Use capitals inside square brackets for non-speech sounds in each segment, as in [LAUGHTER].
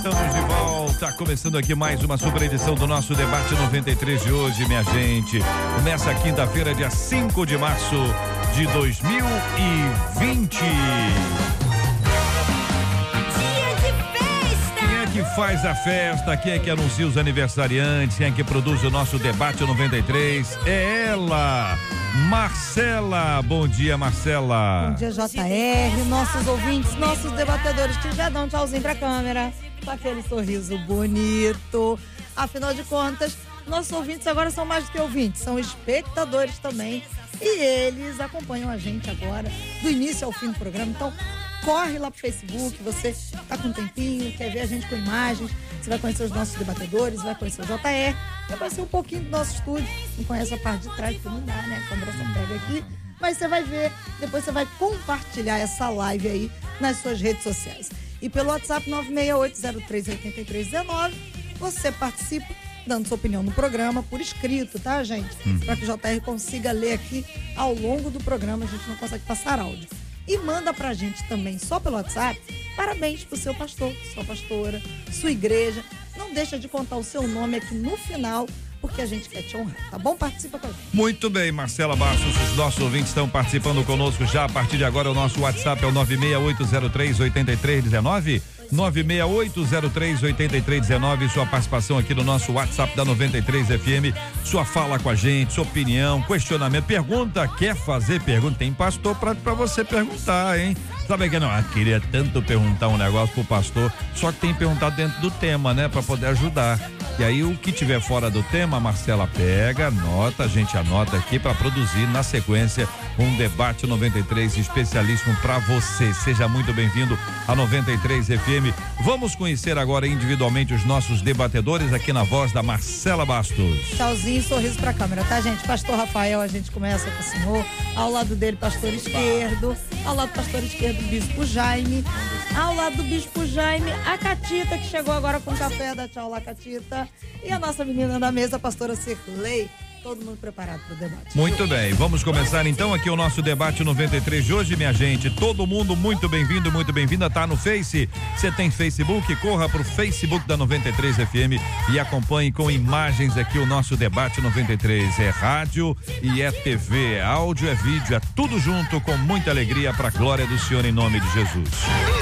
Estamos de volta. Começando aqui mais uma super edição do nosso debate 93 de hoje, minha gente. Começa quinta-feira, dia 5 de março de 2020. Quem é que faz a festa? Quem é que anuncia os aniversariantes? Quem é que produz o nosso debate 93? É ela, Marcela. Bom dia, Marcela. Bom dia, JR, nossos ouvintes, nossos debatedores que já dão um tchauzinho pra câmera, com aquele sorriso bonito. Afinal de contas, nossos ouvintes agora são mais do que ouvintes, são espectadores também. E eles acompanham a gente agora, do início ao fim do programa. Então, corre lá pro Facebook, você tá com um tempinho, quer ver a gente com imagens, você vai conhecer os nossos debatedores, vai conhecer o JR, vai conhecer um pouquinho do nosso estúdio, não conhece a parte de trás, porque não dá, né? A só pega aqui. Mas você vai ver, depois você vai compartilhar essa live aí nas suas redes sociais. E pelo WhatsApp 968038319, você participa dando sua opinião no programa por escrito, tá, gente? Para que o JR consiga ler aqui ao longo do programa, a gente não consegue passar áudio. E manda pra gente também, só pelo WhatsApp, parabéns pro seu pastor, sua pastora, sua igreja. Não deixa de contar o seu nome aqui no final, porque a gente quer te honrar, tá bom? Participa com a gente. Muito bem, Marcela Bastos, os nossos ouvintes estão participando conosco já a partir de agora. O nosso WhatsApp é o 968038319. 968038319, sua participação aqui no nosso WhatsApp da 93 FM, sua fala com a gente, sua opinião, questionamento, pergunta, quer fazer pergunta? Tem pastor pra você perguntar, hein? Sabe que não? Ah, queria tanto perguntar um negócio pro pastor, só que tem que perguntar dentro do tema, né? Pra poder ajudar. E aí o que tiver fora do tema, a Marcela pega, anota, a gente anota aqui para produzir na sequência um debate 93 especialíssimo para você. Seja muito bem-vindo a 93 FM. Vamos conhecer agora individualmente os nossos debatedores aqui na voz da Marcela Bastos. Tchauzinho, sorriso pra câmera, tá, gente? Pastor Rafael, a gente começa com o senhor. Ao lado dele, pastor esquerdo. Ao lado do pastor esquerdo, bispo Jaime. Ao lado do bispo Jaime, a Catita, que chegou agora com café. Dá tchau lá, Catita. E a nossa menina da mesa, a pastora Cirlei. Todo mundo preparado pro debate. Muito bem, vamos começar então aqui o nosso debate 93 de hoje, minha gente. Todo mundo muito bem-vindo, muito bem-vinda. Tá no Face? Você tem Facebook? Corra pro Facebook da 93 FM e acompanhe com imagens aqui o nosso debate 93. É rádio e é TV, é áudio, é vídeo, é tudo junto com muita alegria para a glória do Senhor em nome de Jesus.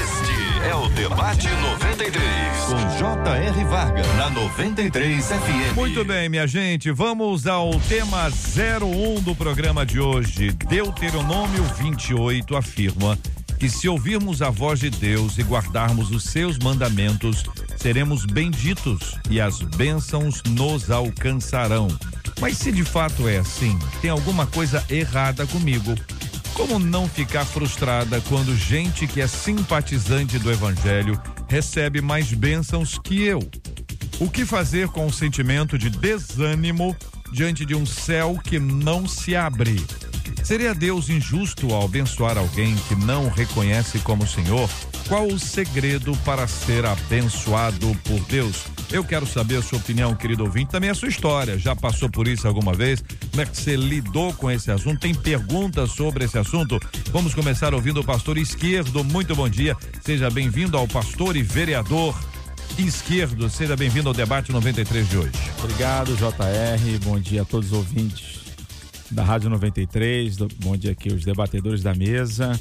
Este é o Debate 93. Com J.R. Vargas. Na 93 FM. Muito bem, minha gente, vamos ao tema 01 do programa de hoje. Deuteronômio 28 afirma que se ouvirmos a voz de Deus e guardarmos os seus mandamentos, seremos benditos e as bênçãos nos alcançarão. Mas se de fato é assim, tem alguma coisa errada comigo. Como não ficar frustrada quando gente que é simpatizante do evangelho recebe mais bênçãos que eu? O que fazer com o sentimento de desânimo diante de um céu que não se abre? Seria Deus injusto ao abençoar alguém que não o reconhece como Senhor? Qual o segredo para ser abençoado por Deus? Eu quero saber a sua opinião, querido ouvinte, também a sua história. Já passou por isso alguma vez? Como é que você lidou com esse assunto? Tem perguntas sobre esse assunto? Vamos começar ouvindo o pastor esquerdo. Muito bom dia. Seja bem-vindo ao pastor e vereador esquerdo. Seja bem-vindo ao debate 93 de hoje. Obrigado, JR. Bom dia a todos os ouvintes da Rádio 93. Do- Bom dia aqui os debatedores da mesa.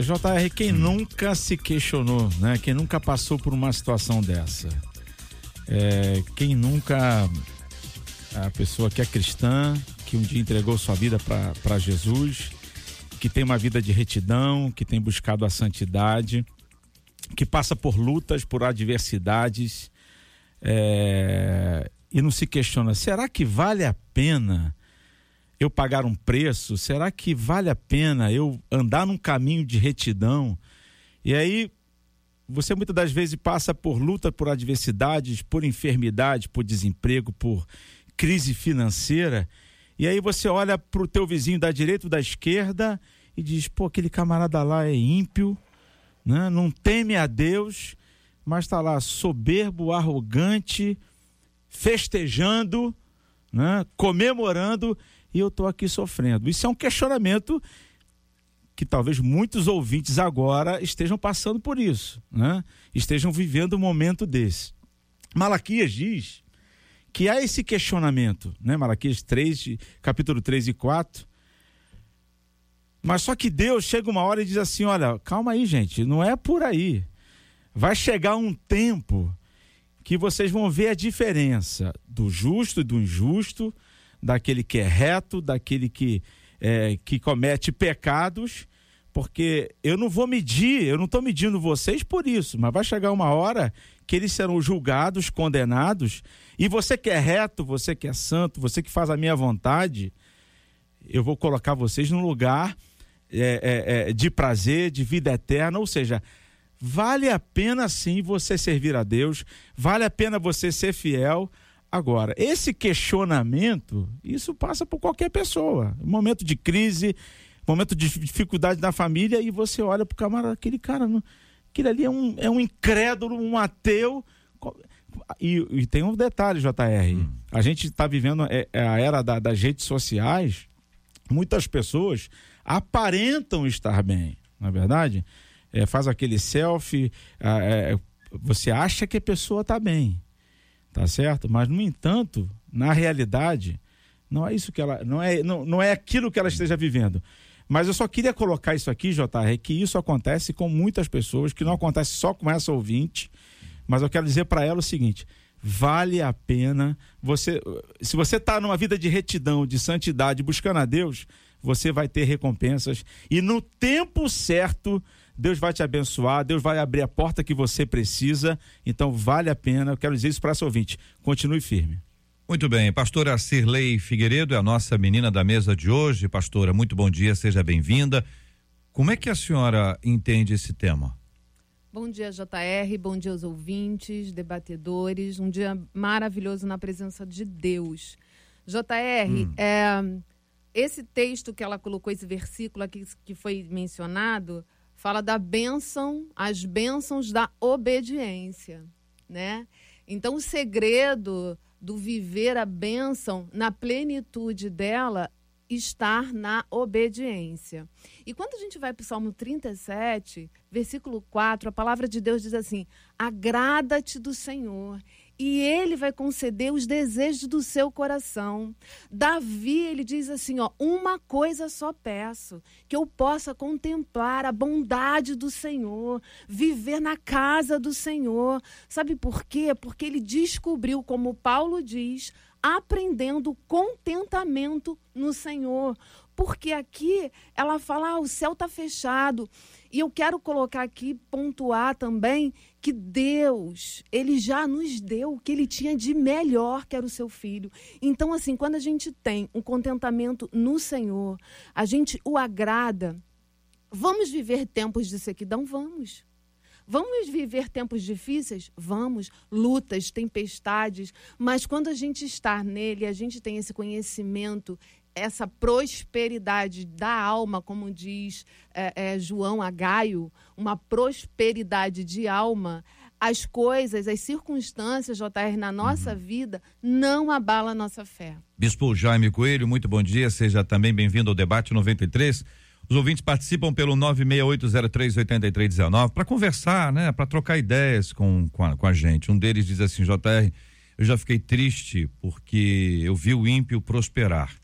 JR, quem nunca se questionou, né? Quem nunca passou por uma situação dessa? É, quem nunca a pessoa que é cristã, que um dia entregou sua vida para Jesus, que tem uma vida de retidão, que tem buscado a santidade, que passa por lutas, por adversidades, é, e não se questiona: será que vale a pena eu pagar um preço? Será que vale a pena eu andar num caminho de retidão? E aí você muitas das vezes passa por luta, por adversidades, por enfermidade, por desemprego, por crise financeira, e aí você olha para o teu vizinho da direita ou da esquerda e diz: pô, aquele camarada lá é ímpio, né? não teme a Deus, mas está lá soberbo, arrogante, festejando, né? comemorando, e eu estou aqui sofrendo. Isso é um questionamento que talvez muitos ouvintes agora estejam passando por isso, né? estejam vivendo um momento desse. Malaquias diz que há esse questionamento, né? Malaquias 3, capítulo 3 e 4. Mas só que Deus chega uma hora e diz assim: olha, calma aí, gente, não é por aí. Vai chegar um tempo que vocês vão ver a diferença do justo e do injusto, daquele que é reto, daquele que, é, que comete pecados, porque eu não vou medir, eu não estou medindo vocês por isso, mas vai chegar uma hora que eles serão julgados, condenados, e você que é reto, você que é santo, você que faz a minha vontade, eu vou colocar vocês num lugar é, é, é, de prazer, de vida eterna, ou seja, vale a pena sim você servir a Deus, vale a pena você ser fiel. Agora, esse questionamento, isso passa por qualquer pessoa. Momento de crise, momento de dificuldade na família, e você olha para o camarada, aquele cara, aquele ali é um, é um incrédulo, um ateu. E, e tem um detalhe, JR. Hum. A gente está vivendo é, é, a era da, das redes sociais. Muitas pessoas aparentam estar bem, não é verdade? É, faz aquele selfie, é, você acha que a pessoa está bem, tá certo? Mas, no entanto, na realidade, não é isso que ela. Não é, não, não é aquilo que ela esteja vivendo. Mas eu só queria colocar isso aqui, JR, que isso acontece com muitas pessoas, que não acontece só com essa ouvinte, mas eu quero dizer para ela o seguinte: vale a pena você. Se você está numa vida de retidão, de santidade, buscando a Deus, você vai ter recompensas e no tempo certo Deus vai te abençoar, Deus vai abrir a porta que você precisa. Então vale a pena. Eu quero dizer isso para essa ouvinte. Continue firme. Muito bem, pastora Cirlei Figueiredo é a nossa menina da mesa de hoje. Pastora, muito bom dia, seja bem-vinda. Como é que a senhora entende esse tema? Bom dia, JR, bom dia aos ouvintes, debatedores. Um dia maravilhoso na presença de Deus. JR, hum. é, esse texto que ela colocou, esse versículo aqui que foi mencionado, fala da bênção, as bênçãos da obediência, né? Então, o segredo do viver a bênção na plenitude dela estar na obediência. E quando a gente vai para o Salmo 37, versículo 4, a palavra de Deus diz assim: agrada-te do Senhor e ele vai conceder os desejos do seu coração. Davi, ele diz assim, ó, uma coisa só peço, que eu possa contemplar a bondade do Senhor, viver na casa do Senhor. Sabe por quê? Porque ele descobriu, como Paulo diz, aprendendo contentamento no Senhor. Porque aqui ela fala, ah, o céu está fechado. E eu quero colocar aqui, pontuar também, que Deus, ele já nos deu o que ele tinha de melhor, que era o seu filho. Então, assim, quando a gente tem um contentamento no Senhor, a gente o agrada. Vamos viver tempos de sequidão? Vamos. Vamos viver tempos difíceis? Vamos. Lutas, tempestades. Mas quando a gente está nele, a gente tem esse conhecimento, essa prosperidade da alma, como diz é, é, João Agaio, uma prosperidade de alma, as coisas, as circunstâncias, JR, na nossa uhum. vida, não abala a nossa fé. Bispo Jaime Coelho, muito bom dia, seja também bem-vindo ao debate 93. Os ouvintes participam pelo 968038319 para conversar, né, para trocar ideias com, com a, com a gente. Um deles diz assim, JR, eu já fiquei triste porque eu vi o ímpio prosperar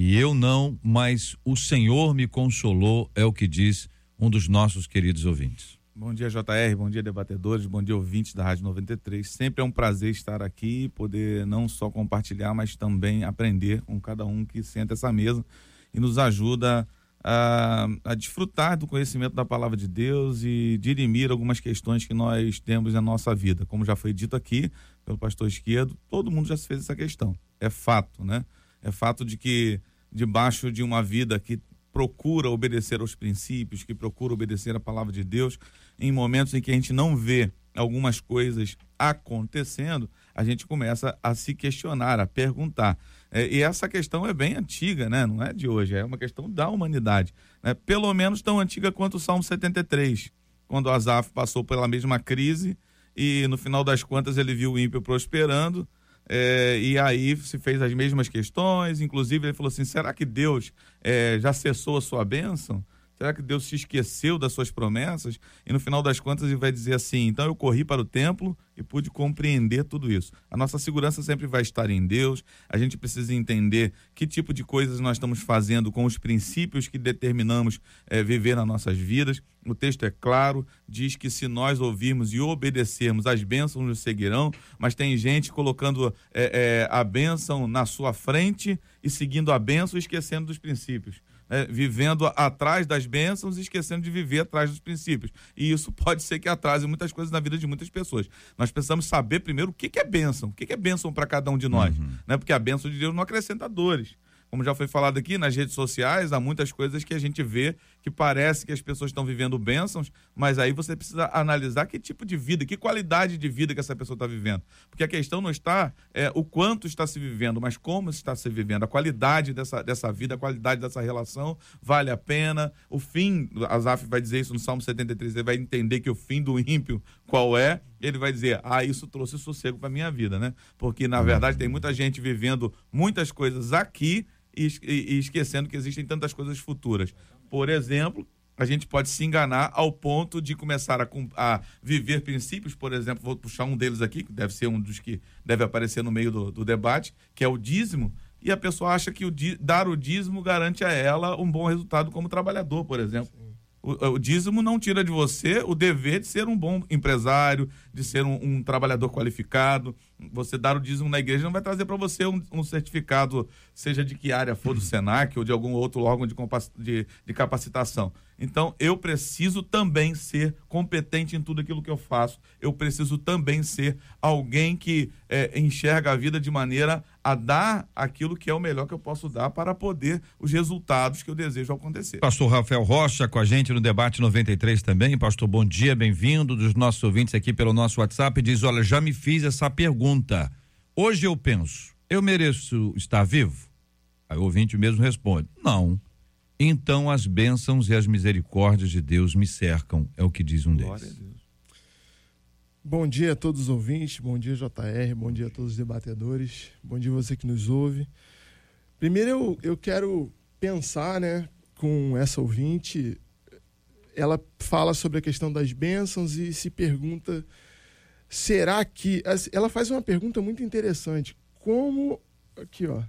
e eu não, mas o Senhor me consolou, é o que diz um dos nossos queridos ouvintes. Bom dia, JR, bom dia, debatedores, bom dia, ouvintes da Rádio 93. Sempre é um prazer estar aqui, poder não só compartilhar, mas também aprender com cada um que senta essa mesa e nos ajuda a, a desfrutar do conhecimento da palavra de Deus e dirimir algumas questões que nós temos na nossa vida. Como já foi dito aqui pelo pastor Esquerdo, todo mundo já se fez essa questão. É fato, né? É fato de que debaixo de uma vida que procura obedecer aos princípios, que procura obedecer à palavra de Deus, em momentos em que a gente não vê algumas coisas acontecendo, a gente começa a se questionar, a perguntar. É, e essa questão é bem antiga, né? não é de hoje, é uma questão da humanidade. Né? Pelo menos tão antiga quanto o Salmo 73, quando Asaf passou pela mesma crise e no final das contas ele viu o ímpio prosperando. É, e aí se fez as mesmas questões, inclusive ele falou assim: será que Deus é, já cessou a sua bênção? Será que Deus se esqueceu das suas promessas? E no final das contas ele vai dizer assim: então eu corri para o templo e pude compreender tudo isso. A nossa segurança sempre vai estar em Deus. A gente precisa entender que tipo de coisas nós estamos fazendo com os princípios que determinamos é, viver nas nossas vidas. O texto é claro, diz que se nós ouvirmos e obedecermos, as bênçãos nos seguirão, mas tem gente colocando é, é, a bênção na sua frente e seguindo a bênção e esquecendo dos princípios é, vivendo atrás das bênçãos e esquecendo de viver atrás dos princípios. E isso [LAUGHS] pode ser que atrase muitas coisas na vida de muitas pessoas. Nós precisamos saber primeiro o que, que é bênção, o que, que é bênção para cada um de nós. Uhum. Né? Porque a bênção de Deus não acrescenta dores como já foi falado aqui, nas redes sociais, há muitas coisas que a gente vê que parece que as pessoas estão vivendo bênçãos, mas aí você precisa analisar que tipo de vida, que qualidade de vida que essa pessoa está vivendo. Porque a questão não está é, o quanto está se vivendo, mas como está se vivendo. A qualidade dessa, dessa vida, a qualidade dessa relação, vale a pena. O fim, Azaf vai dizer isso no Salmo 73, ele vai entender que o fim do ímpio qual é, ele vai dizer, ah, isso trouxe sossego para minha vida, né? Porque, na verdade, tem muita gente vivendo muitas coisas aqui e, e esquecendo que existem tantas coisas futuras. Por exemplo, a gente pode se enganar ao ponto de começar a, a, viver princípios, por exemplo, vou puxar um deles aqui, que deve ser um dos que deve aparecer no meio do, do debate, que é o dízimo, e a pessoa acha que o, dar o dízimo garante a ela um bom resultado como trabalhador, por exemplo. O, o, dízimo não tira de você o dever de ser um bom empresário, de ser um, um trabalhador qualificado. Você dar o dízimo na igreja não vai trazer para você um, um, certificado, seja de que área for do SENAC ou de algum outro órgão de, de, de capacitação. Então, eu preciso também ser competente em tudo aquilo que eu faço. Eu preciso também ser alguém que é, enxerga a vida de maneira a dar aquilo que é o melhor que eu posso dar para poder os resultados que eu desejo acontecer. Pastor Rafael Rocha com a gente no debate 93 também. Pastor, bom dia, bem-vindo dos nossos ouvintes aqui pelo nosso WhatsApp. Diz: Olha, já me fiz essa pergunta. Hoje eu penso, eu mereço estar vivo? Aí o ouvinte mesmo responde: Não. Então as bênçãos e as misericórdias de Deus me cercam, é o que diz um Glória deles. Bom dia a todos os ouvintes, bom dia JR, bom dia a todos os debatedores, bom dia você que nos ouve. Primeiro eu, eu quero pensar né, com essa ouvinte, ela fala sobre a questão das bênçãos e se pergunta, será que... Ela faz uma pergunta muito interessante, como... Aqui, ó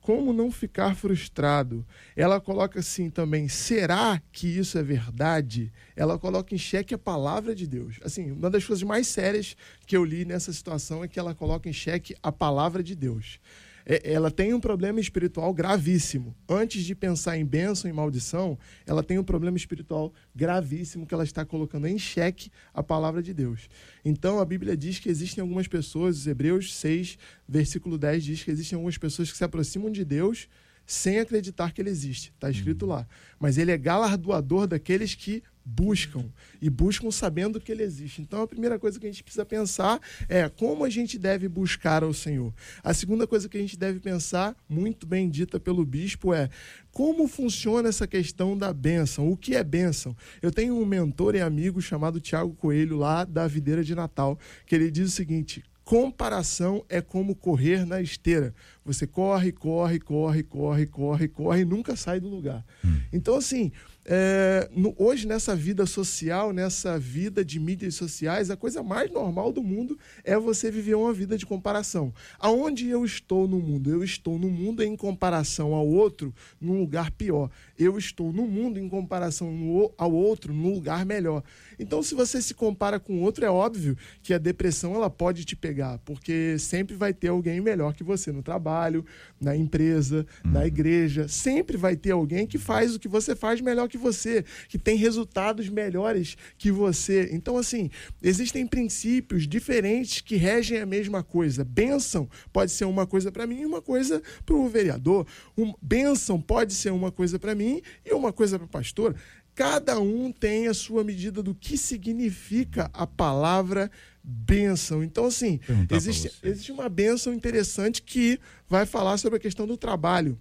como não ficar frustrado? Ela coloca assim também: será que isso é verdade? Ela coloca em xeque a palavra de Deus. Assim, uma das coisas mais sérias que eu li nessa situação é que ela coloca em xeque a palavra de Deus. É, ela tem um problema espiritual gravíssimo. Antes de pensar em bênção e maldição, ela tem um problema espiritual gravíssimo que ela está colocando em xeque a palavra de Deus. Então a Bíblia diz que existem algumas pessoas, Hebreus 6, versículo 10 diz que existem algumas pessoas que se aproximam de Deus sem acreditar que ele existe. Está escrito uhum. lá. Mas ele é galardoador daqueles que buscam e buscam sabendo que ele existe. Então a primeira coisa que a gente precisa pensar é como a gente deve buscar ao Senhor. A segunda coisa que a gente deve pensar, muito bem dita pelo bispo, é como funciona essa questão da bênção? O que é bênção? Eu tenho um mentor e amigo chamado Tiago Coelho lá da Videira de Natal, que ele diz o seguinte: comparação é como correr na esteira. Você corre, corre, corre, corre, corre, corre e nunca sai do lugar. Hum. Então, assim, é, no, hoje, nessa vida social, nessa vida de mídias sociais, a coisa mais normal do mundo é você viver uma vida de comparação. Aonde eu estou no mundo? Eu estou no mundo em comparação ao outro, num lugar pior. Eu estou no mundo em comparação ao outro, num lugar melhor. Então, se você se compara com outro, é óbvio que a depressão ela pode te pegar, porque sempre vai ter alguém melhor que você no trabalho, na empresa, uhum. na igreja. Sempre vai ter alguém que faz o que você faz melhor que você, que tem resultados melhores que você. Então, assim, existem princípios diferentes que regem a mesma coisa. Bênção pode ser uma coisa para mim e uma coisa para o vereador. Um, bênção pode ser uma coisa para mim e uma coisa para a pastora. Cada um tem a sua medida do que significa a palavra bênção. Então, assim, existe, existe uma bênção interessante que vai falar sobre a questão do trabalho.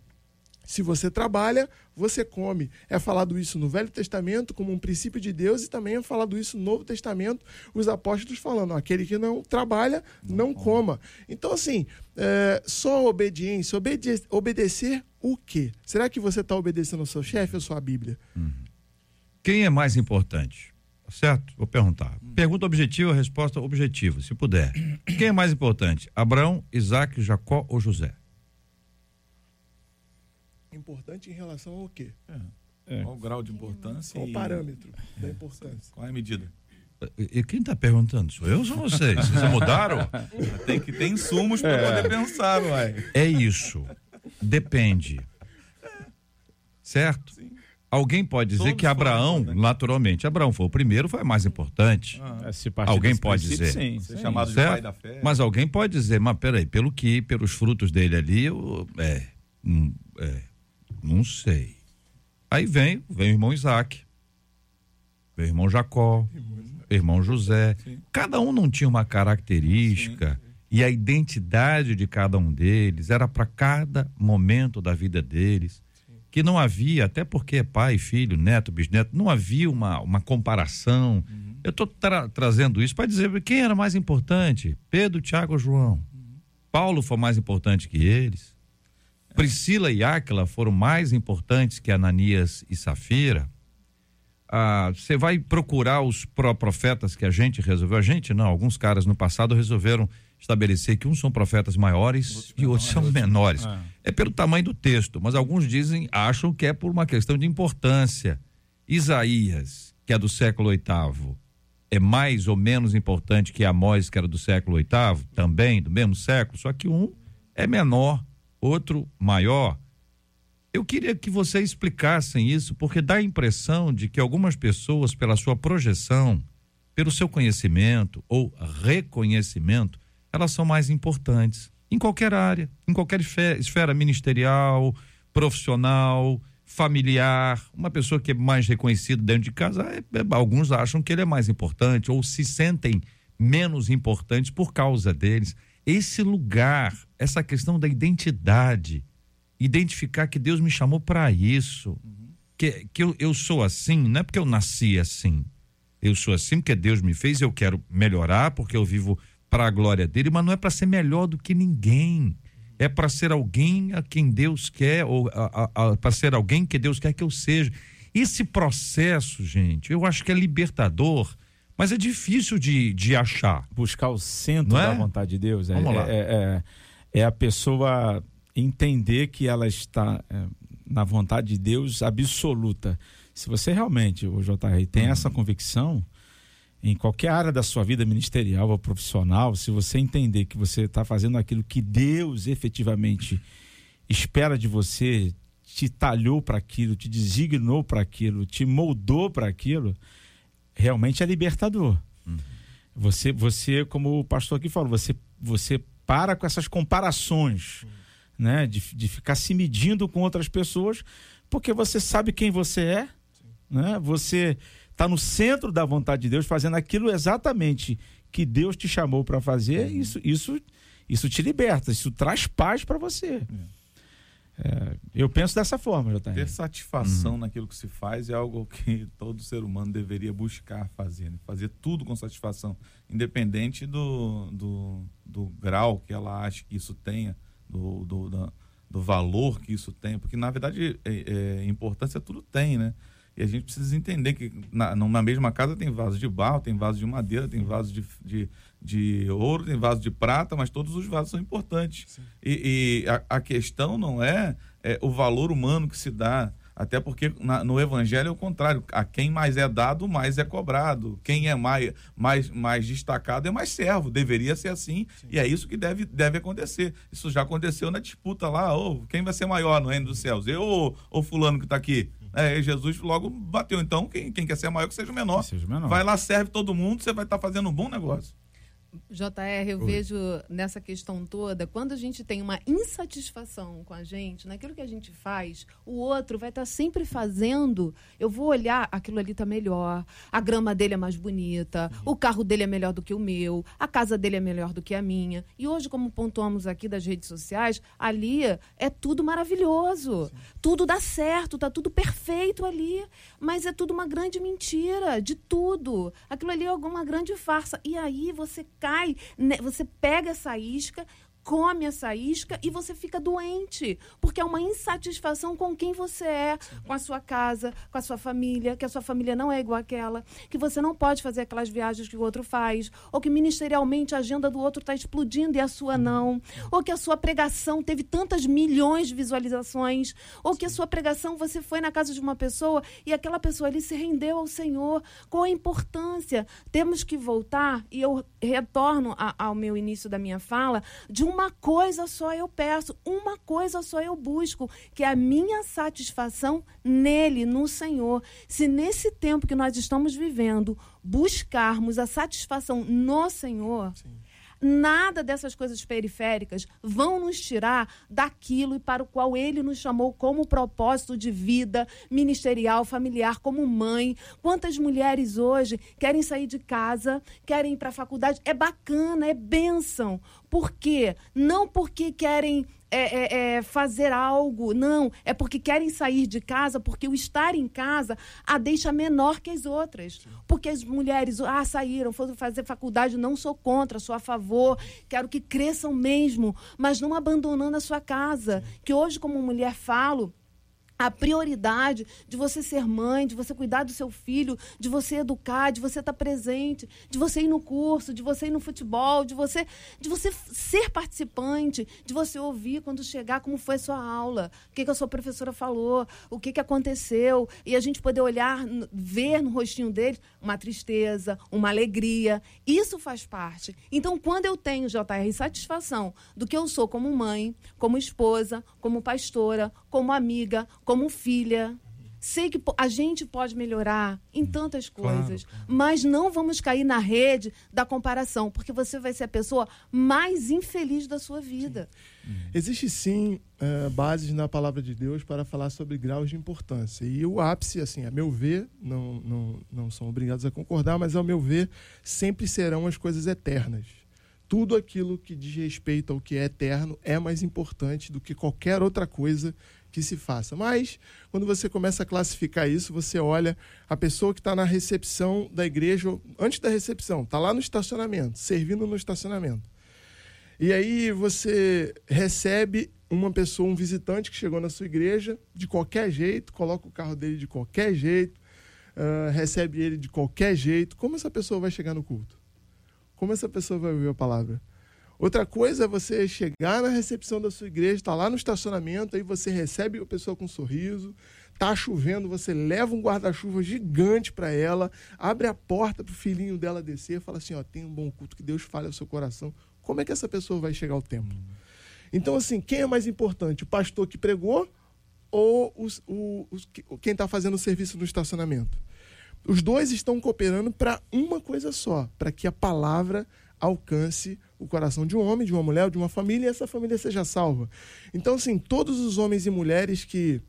Se você trabalha, você come. É falado isso no Velho Testamento como um princípio de Deus e também é falado isso no Novo Testamento, os apóstolos falando: aquele que não trabalha, não, coma. Então, assim, é, só obediência, obede- obedecer o quê? Será que você está obedecendo ao seu chefe ou sua Bíblia? Quem é mais importante? Certo? Vou perguntar. Pergunta objetiva, resposta objetiva, se puder. Quem é mais importante? Abraão, Isaac, Jacó ou José? Importante em relação ao quê? É. Qual o grau de importância? Qual o e- parâmetro da importância? Qual é a medida? E e quem está perguntando? Sou eu ou são vocês? Vocês mudaram? [LAUGHS] Tem que ter insumos para poder pensar, uai. É isso. Depende. Certo? Alguém pode dizer Todos que Abraão, naturalmente, Abraão foi o primeiro, foi o mais importante. É, se partir Alguém pode dizer. Sim, Ser sim. chamado de certo? pai da fé. Mas alguém pode dizer, mas peraí, pelo que, pelos frutos dele ali, eu, é, hum, é, não sei. Aí vem, vem o irmão Isaac, vem o irmão Jacó, o irmão José. Sim. Cada um não tinha uma característica e a identidade de cada um deles era para cada momento da vida deles. Que não havia, até porque é pai, filho, neto, bisneto, não havia uma, uma comparação. Eu estou trazendo isso para dizer quem era mais importante: Pedro, Tiago ou João. Paulo foi mais importante que eles. Priscila e Áquila foram mais importantes que Ananias e Safira. Ah, Você vai procurar os pró- profetas que a gente resolveu. A gente não, alguns caras no passado resolveram estabelecer que uns são profetas maiores e outros são menores. Ah. É pelo tamanho do texto, mas alguns dizem, acham que é por uma questão de importância. Isaías, que é do século VIII, é mais ou menos importante que Amós, que era do século VIII, também do mesmo século, só que um é menor, outro maior. Eu queria que vocês explicassem isso, porque dá a impressão de que algumas pessoas, pela sua projeção, pelo seu conhecimento ou reconhecimento, elas são mais importantes em qualquer área, em qualquer esfe- esfera ministerial, profissional, familiar. Uma pessoa que é mais reconhecida dentro de casa, é- é- alguns acham que ele é mais importante ou se sentem menos importantes por causa deles. Esse lugar, essa questão da identidade, identificar que Deus me chamou para isso, que, que eu, eu sou assim, não é porque eu nasci assim. Eu sou assim porque Deus me fez, eu quero melhorar, porque eu vivo para a glória dele, mas não é para ser melhor do que ninguém. É para ser alguém a quem Deus quer, ou para ser alguém que Deus quer que eu seja. Esse processo, gente, eu acho que é libertador, mas é difícil de, de achar. buscar o centro é? da vontade de Deus. É, Vamos lá. É, é- é a pessoa entender que ela está é, na vontade de Deus absoluta. Se você realmente, o JR, tem Uhum. essa convicção, em qualquer área da sua vida ministerial ou profissional, se você entender que você está fazendo aquilo que Deus efetivamente espera de você, te talhou para aquilo, te designou para aquilo, te moldou para aquilo, realmente é libertador. Você, você, como o pastor aqui falou, você, você para com essas comparações, né? De, de ficar se medindo com outras pessoas, porque você sabe quem você é, né? Você está no centro da vontade de Deus, fazendo aquilo exatamente que Deus te chamou para fazer. Isso, isso, isso te liberta, isso traz paz para você. É, eu penso dessa forma, JR. Ter satisfação naquilo que se faz é algo que [LAUGHS] todo ser humano deveria buscar fazer. né? Fazer tudo com satisfação, independente do, do, do grau que ela acha que isso tenha, do, do, da- do valor que isso tem. Porque, na verdade, é, é, importância tudo tem, né? E a gente precisa entender que na, na mesma casa tem vaso de barro, tem vaso de madeira, tem vaso de, de, de ouro, tem vaso de prata, mas todos os vasos são importantes. E, e a, a questão não é, é o valor humano que se dá, até porque na- no evangelho é o contrário. A quem mais é dado, mais é cobrado. Quem é mais, mais, mais destacado é mais servo. Deveria ser assim. E é isso que deve, deve acontecer. Isso já aconteceu na disputa lá. ô, quem vai ser maior no reino dos céus? Eu ou, ou fulano que está aqui? É, Jesus logo bateu. Então, quem, quem quer ser maior que seja o menor. Que seja o menor. Vai lá, serve todo mundo, você vai estar fazendo um bom negócio. JR, eu Oi. vejo nessa questão toda, quando a gente tem uma insatisfação com a gente, naquilo que a gente faz, o outro vai estar sempre fazendo. Eu vou olhar, aquilo ali está melhor, a grama dele é mais bonita, o carro dele é melhor do que o meu, a casa dele é melhor do que a minha. E hoje, como pontuamos aqui das redes sociais, ali é tudo maravilhoso, tudo dá certo, tá tudo perfeito ali, mas é tudo uma grande mentira de tudo. Aquilo ali é alguma grande farsa. E aí você cai, né, você pega essa isca, come essa isca e você fica doente, porque é uma insatisfação com quem você é, com a sua casa, com a sua família, que a sua família não é igual àquela, que você não pode fazer aquelas viagens que o outro faz, ou que ministerialmente a agenda do outro está explodindo e a sua não, ou que a sua pregação teve tantas milhões de visualizações, ou que a sua pregação você foi na casa de uma pessoa e aquela pessoa ali se rendeu ao Senhor. Qual a importância? Temos que voltar, e eu retorno a- ao meu início da minha fala, de uma coisa só eu peço, uma coisa só eu busco, que é a minha satisfação nele, no Senhor. Se nesse tempo que nós estamos vivendo, buscarmos a satisfação no Senhor, nada dessas coisas periféricas vão nos tirar daquilo e para o qual ele nos chamou como propósito de vida ministerial, familiar, como mãe. Quantas mulheres hoje querem sair de casa, querem ir para a faculdade? É bacana, é bênção. Por quê? Não porque querem é, é, é, fazer algo, não. É porque querem sair de casa, porque o estar em casa a deixa menor que as outras. Porque as mulheres, ah, saíram, foram fazer faculdade, não sou contra, sou a favor, quero que cresçam mesmo, mas não abandonando a sua casa. Que hoje, como mulher, falo a prioridade de você ser mãe, de você cuidar do seu filho, de você educar, de você estar presente, de você ir no curso, de você ir no futebol, de você, de você ser participante, de você ouvir quando chegar como foi a sua aula, o que, que a sua professora falou, o que, que aconteceu, e a gente poder olhar, ver no rostinho dele uma tristeza, uma alegria. Isso faz parte. Então, quando eu tenho, JR, satisfação do que eu sou como mãe, como esposa, como pastora, como amiga, como filha. Sei que a gente pode melhorar em tantas coisas, mas não vamos cair na rede da comparação, porque você vai ser a pessoa mais infeliz da sua vida. Existe sim eh, bases na palavra de Deus para falar sobre graus de importância. E o ápice, assim, a meu ver, não, não, não são obrigados a concordar, mas ao meu ver, sempre serão as coisas eternas. Tudo aquilo que diz respeito ao que é eterno é mais importante do que qualquer outra coisa que se faça. Mas, quando você começa a classificar isso, você olha a pessoa que está na recepção da igreja, antes da recepção, está lá no estacionamento, servindo no estacionamento. E aí você recebe uma pessoa, um visitante que chegou na sua igreja de qualquer jeito, coloca o carro dele de qualquer jeito, ah, recebe ele de qualquer jeito. Como essa pessoa vai chegar no culto? Como essa pessoa vai ouvir a palavra? Outra coisa é você chegar na recepção da sua igreja, está lá no estacionamento, aí você recebe a pessoa com um sorriso, tá chovendo, você leva um guarda-chuva gigante para ela, abre a porta para o filhinho dela descer, fala assim, ó, tem um bom culto, que Deus fale ao seu coração. Como é que essa pessoa vai chegar ao templo? Então, assim, quem é mais importante? O pastor que pregou ou os, o, os- quem está fazendo o serviço no estacionamento? Os dois estão cooperando para uma coisa só, para que a palavra alcance o coração de um homem, de uma mulher, de uma família e essa família seja salva. Então, assim, todos os homens e mulheres que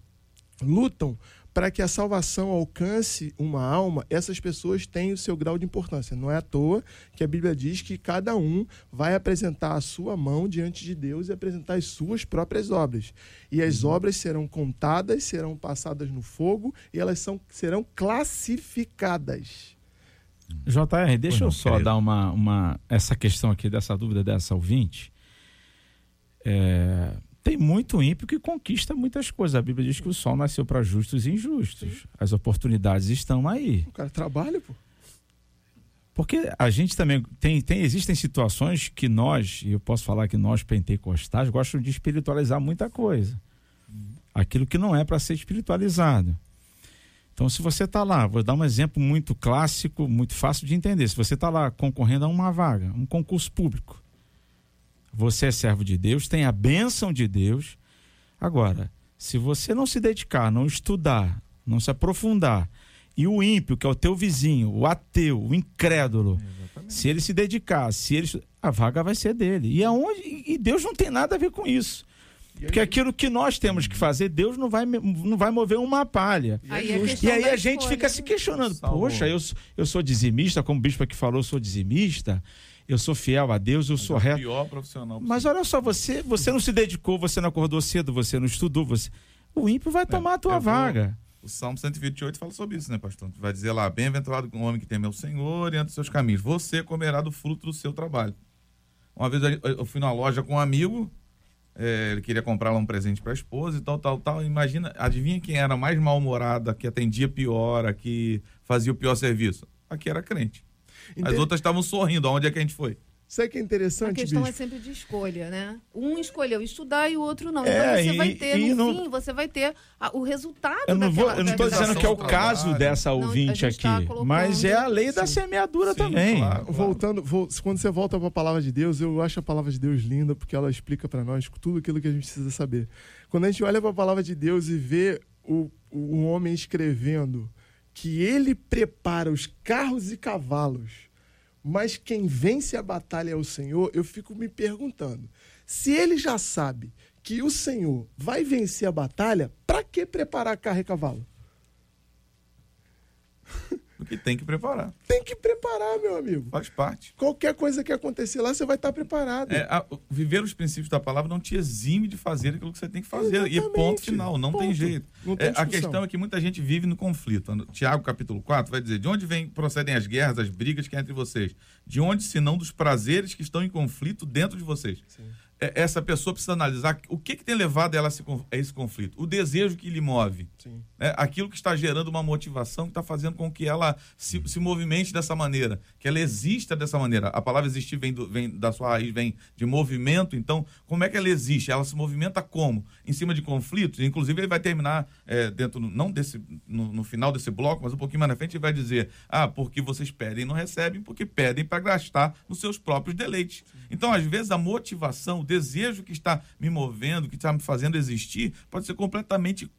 lutam para que a salvação alcance uma alma, essas pessoas têm o seu grau de importância. Não é à toa que a Bíblia diz que cada um vai apresentar a sua mão diante de Deus e apresentar as suas próprias obras. E as obras serão contadas, serão passadas no fogo e elas são, serão classificadas. JR, deixa Pois não, eu só querido. dar uma, uma. Essa questão aqui, dessa dúvida dessa ouvinte. É, tem muito ímpio que conquista muitas coisas. A Bíblia diz que o sol nasceu para justos e injustos. As oportunidades estão aí. O cara trabalha, pô. Porque a gente também tem, tem existem situações que nós, e eu posso falar que nós pentecostais gostam de espiritualizar muita coisa. Aquilo que não é para ser espiritualizado. Então, se você está lá, vou dar um exemplo muito clássico, muito fácil de entender. Se você está lá concorrendo a uma vaga, um concurso público, você é servo de Deus, tem a bênção de Deus. Agora, se você não se dedicar, não estudar, não se aprofundar E o ímpio, que é o teu vizinho, o ateu, o incrédulo, se ele se dedicar, se ele a vaga vai ser dele. E aonde e Deus não tem nada a ver com isso. Porque aquilo que nós temos que fazer, Deus não vai, não vai mover uma palha. Aí é E aí da a gente escolha. fica se questionando: poxa, eu, eu sou dizimista, como o bispo aqui falou, eu sou dizimista, eu sou fiel a Deus, eu sou É o reto. pior profissional Mas olha só, você, você não se dedicou, você não acordou cedo, você não estudou, você. O ímpio vai tomar a tua vou- vaga. O Salmo 128 fala sobre isso, né, pastor? Vai dizer lá: Bem-aventurado o homem que teme ao Senhor e anda os seus caminhos. Você comerá do fruto do seu trabalho. Uma vez eu- eu fui numa loja com um amigo, é, ele queria comprar lá um presente para a esposa e tal, tal, tal. Imagina, adivinha quem era mais mal-humorada, que atendia pior, a que fazia o pior serviço? Aqui era crente. As Inte- outras estavam sorrindo. Aonde é que a gente foi? Sabe o que é A interessante, questão é bispo? sempre de escolha, né? Um escolheu estudar e o outro não. É, então você vai e- ter, e no não- fim, você vai ter a- o resultado Eu não, vou, daquela- eu não tô daquela dizendo que é o trabalho. caso dessa Não, a ouvinte gente tá aqui, colocando- mas é a lei da semeadura Sim, também. claro. Voltando, vol- quando você volta para a palavra de Deus, eu acho a palavra de Deus linda porque ela explica para nós tudo aquilo que a gente precisa saber. Quando a gente olha para a palavra de Deus e vê o, o homem escrevendo que ele prepara os carros e cavalos, mas quem vence a batalha é o Senhor, eu fico me perguntando: se ele já sabe que o Senhor vai vencer a batalha, para que preparar carro e cavalo? [LAUGHS] Porque tem que preparar. Tem que preparar, meu amigo. Faz parte. Qualquer coisa que acontecer lá, você vai estar preparado. É, a- viver os princípios da palavra não te exime de fazer aquilo que você tem que fazer. E Exatamente. ponto final, não tem Ponto. jeito. Não tem É, a questão é que muita gente vive no conflito. Tiago capítulo 4 vai dizer: De onde vem, procedem as guerras, as brigas que há entre vocês? De onde, senão dos prazeres que estão em conflito dentro de vocês? É, essa pessoa precisa analisar o que, que tem levado ela a esse, conflito. O desejo que lhe move. Sim. né? aquilo que está gerando uma motivação que está fazendo com que ela se, se movimente dessa maneira, que ela exista dessa maneira. A palavra existir vem, do- vem da sua raiz, vem de movimento. Então, como é que ela existe? Ela se movimenta como? Em cima de conflitos. Inclusive, ele vai terminar é, dentro, não desse, no, no final desse bloco, mas um pouquinho mais na frente, ele vai dizer: Ah, porque vocês pedem e não recebem, porque pedem para gastar nos seus próprios deleites. Então, às vezes, a motivação, o desejo que está me movendo, que está me fazendo existir, pode ser completamente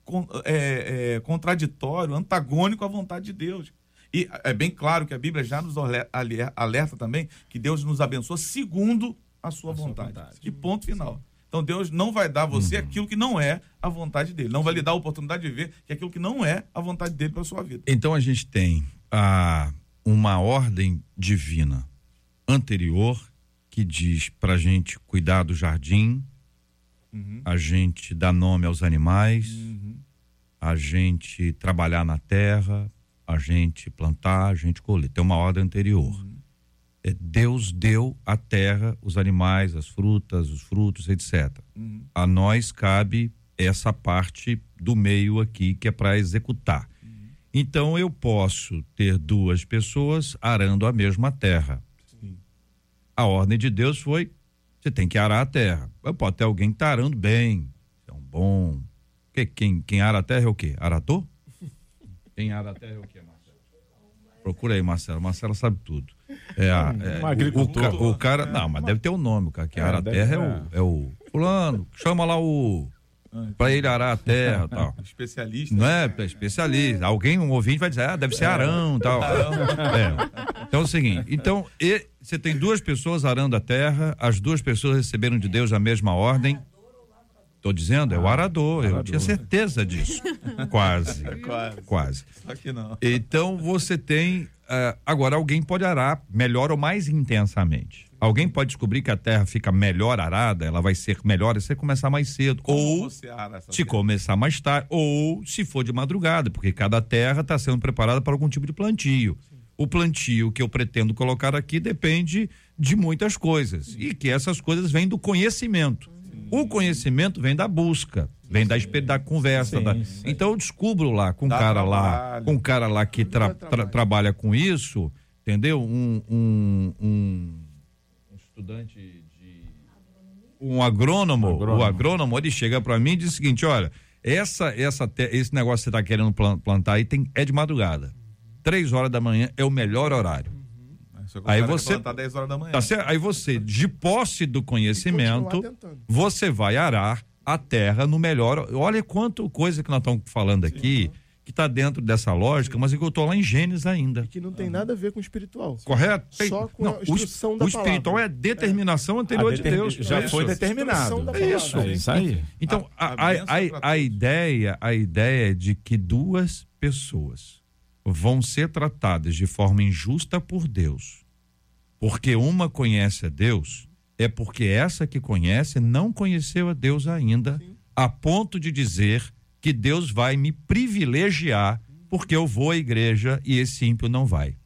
é, é, contraditório, antagônico à vontade de Deus. E é bem claro que a Bíblia já nos ale- ale- alerta também que Deus nos abençoa segundo a sua, vontade. E ponto final. Então Deus não vai dar a você aquilo que não é a vontade dele. Não vai lhe dar a oportunidade de ver que aquilo que não é a vontade dele para a sua vida. Então a gente tem a, uma ordem divina anterior que diz para a gente cuidar do jardim, a gente dar nome aos animais, a gente trabalhar na terra, a gente plantar, a gente colher. Tem uma ordem anterior. É, Deus deu a terra, os animais, as frutas, os frutos, etc. A nós cabe essa parte do meio aqui que é para executar. Então eu posso ter duas pessoas arando a mesma terra. A ordem de Deus foi: você tem que arar a terra. Mas Pode ter alguém que está arando bem, é um bom. Que, quem, quem ara a terra é o quê? Arador? [LAUGHS] Quem ara a terra é o quê, Marcelo? Procura aí, Marcelo. Marcelo sabe tudo. É, é, Um o- agricultor. O, o cara. Não, mas deve ter um nome. O cara que É, ara a terra é o, é o. Fulano, chama lá o. Pra ele arar a terra tal. [LAUGHS] Especialista. Não é especialista. Alguém, um ouvinte, vai dizer, ah, deve ser Arão e tal. É. Então é o seguinte: então, e- você tem duas pessoas arando a terra, as duas pessoas receberam de Deus a mesma ordem. Estou dizendo, é o arador. Eu tinha certeza disso. [LAUGHS] Quase. Quase. Quase. Só que não. Então você tem. ah, agora, alguém pode arar melhor ou mais intensamente. Alguém pode descobrir que a terra fica melhor arada, ela vai ser melhor se você começar mais cedo. Como ou se terra? começar mais tarde, ou se for de madrugada, porque cada terra está sendo preparada para algum tipo de plantio. O plantio que eu pretendo colocar aqui depende de muitas coisas e que essas coisas vêm do conhecimento. O conhecimento vem da busca, vem da, da conversa. Sim, da- sim. Então eu descubro lá com um cara lá, trabalho. com um cara lá que tra- Dá tra- trabalho. trabalha com isso, entendeu? Um, um, um estudante de um agrônomo, Agrônomo. o agrônomo, ele chega para mim e diz o seguinte, olha, essa, essa, esse negócio que você está querendo plan- plantar aí tem, é de madrugada. Três horas da manhã é o melhor horário. Que o Aí você- plantar 10 horas da manhã. Tá certo? Aí você, de posse do conhecimento, você vai arar a terra no melhor. Olha quanto coisa que nós estamos falando aqui, que está dentro dessa lógica, mas é que eu estou lá em Gênesis ainda. E que não tem nada a ver com o espiritual. Correto? Tem- Só com não, a o, instrução o da espiritual palavra. é a determinação anterior A de determin- Deus. Já É foi determinado. É isso. É isso aí. Então, A- a, a a, a ideia, a ideia é de que duas pessoas vão ser tratadas de forma injusta por Deus. Porque uma conhece a Deus, é porque essa que conhece não conheceu a Deus ainda, a ponto de dizer que Deus vai me privilegiar porque eu vou à igreja e esse ímpio não vai.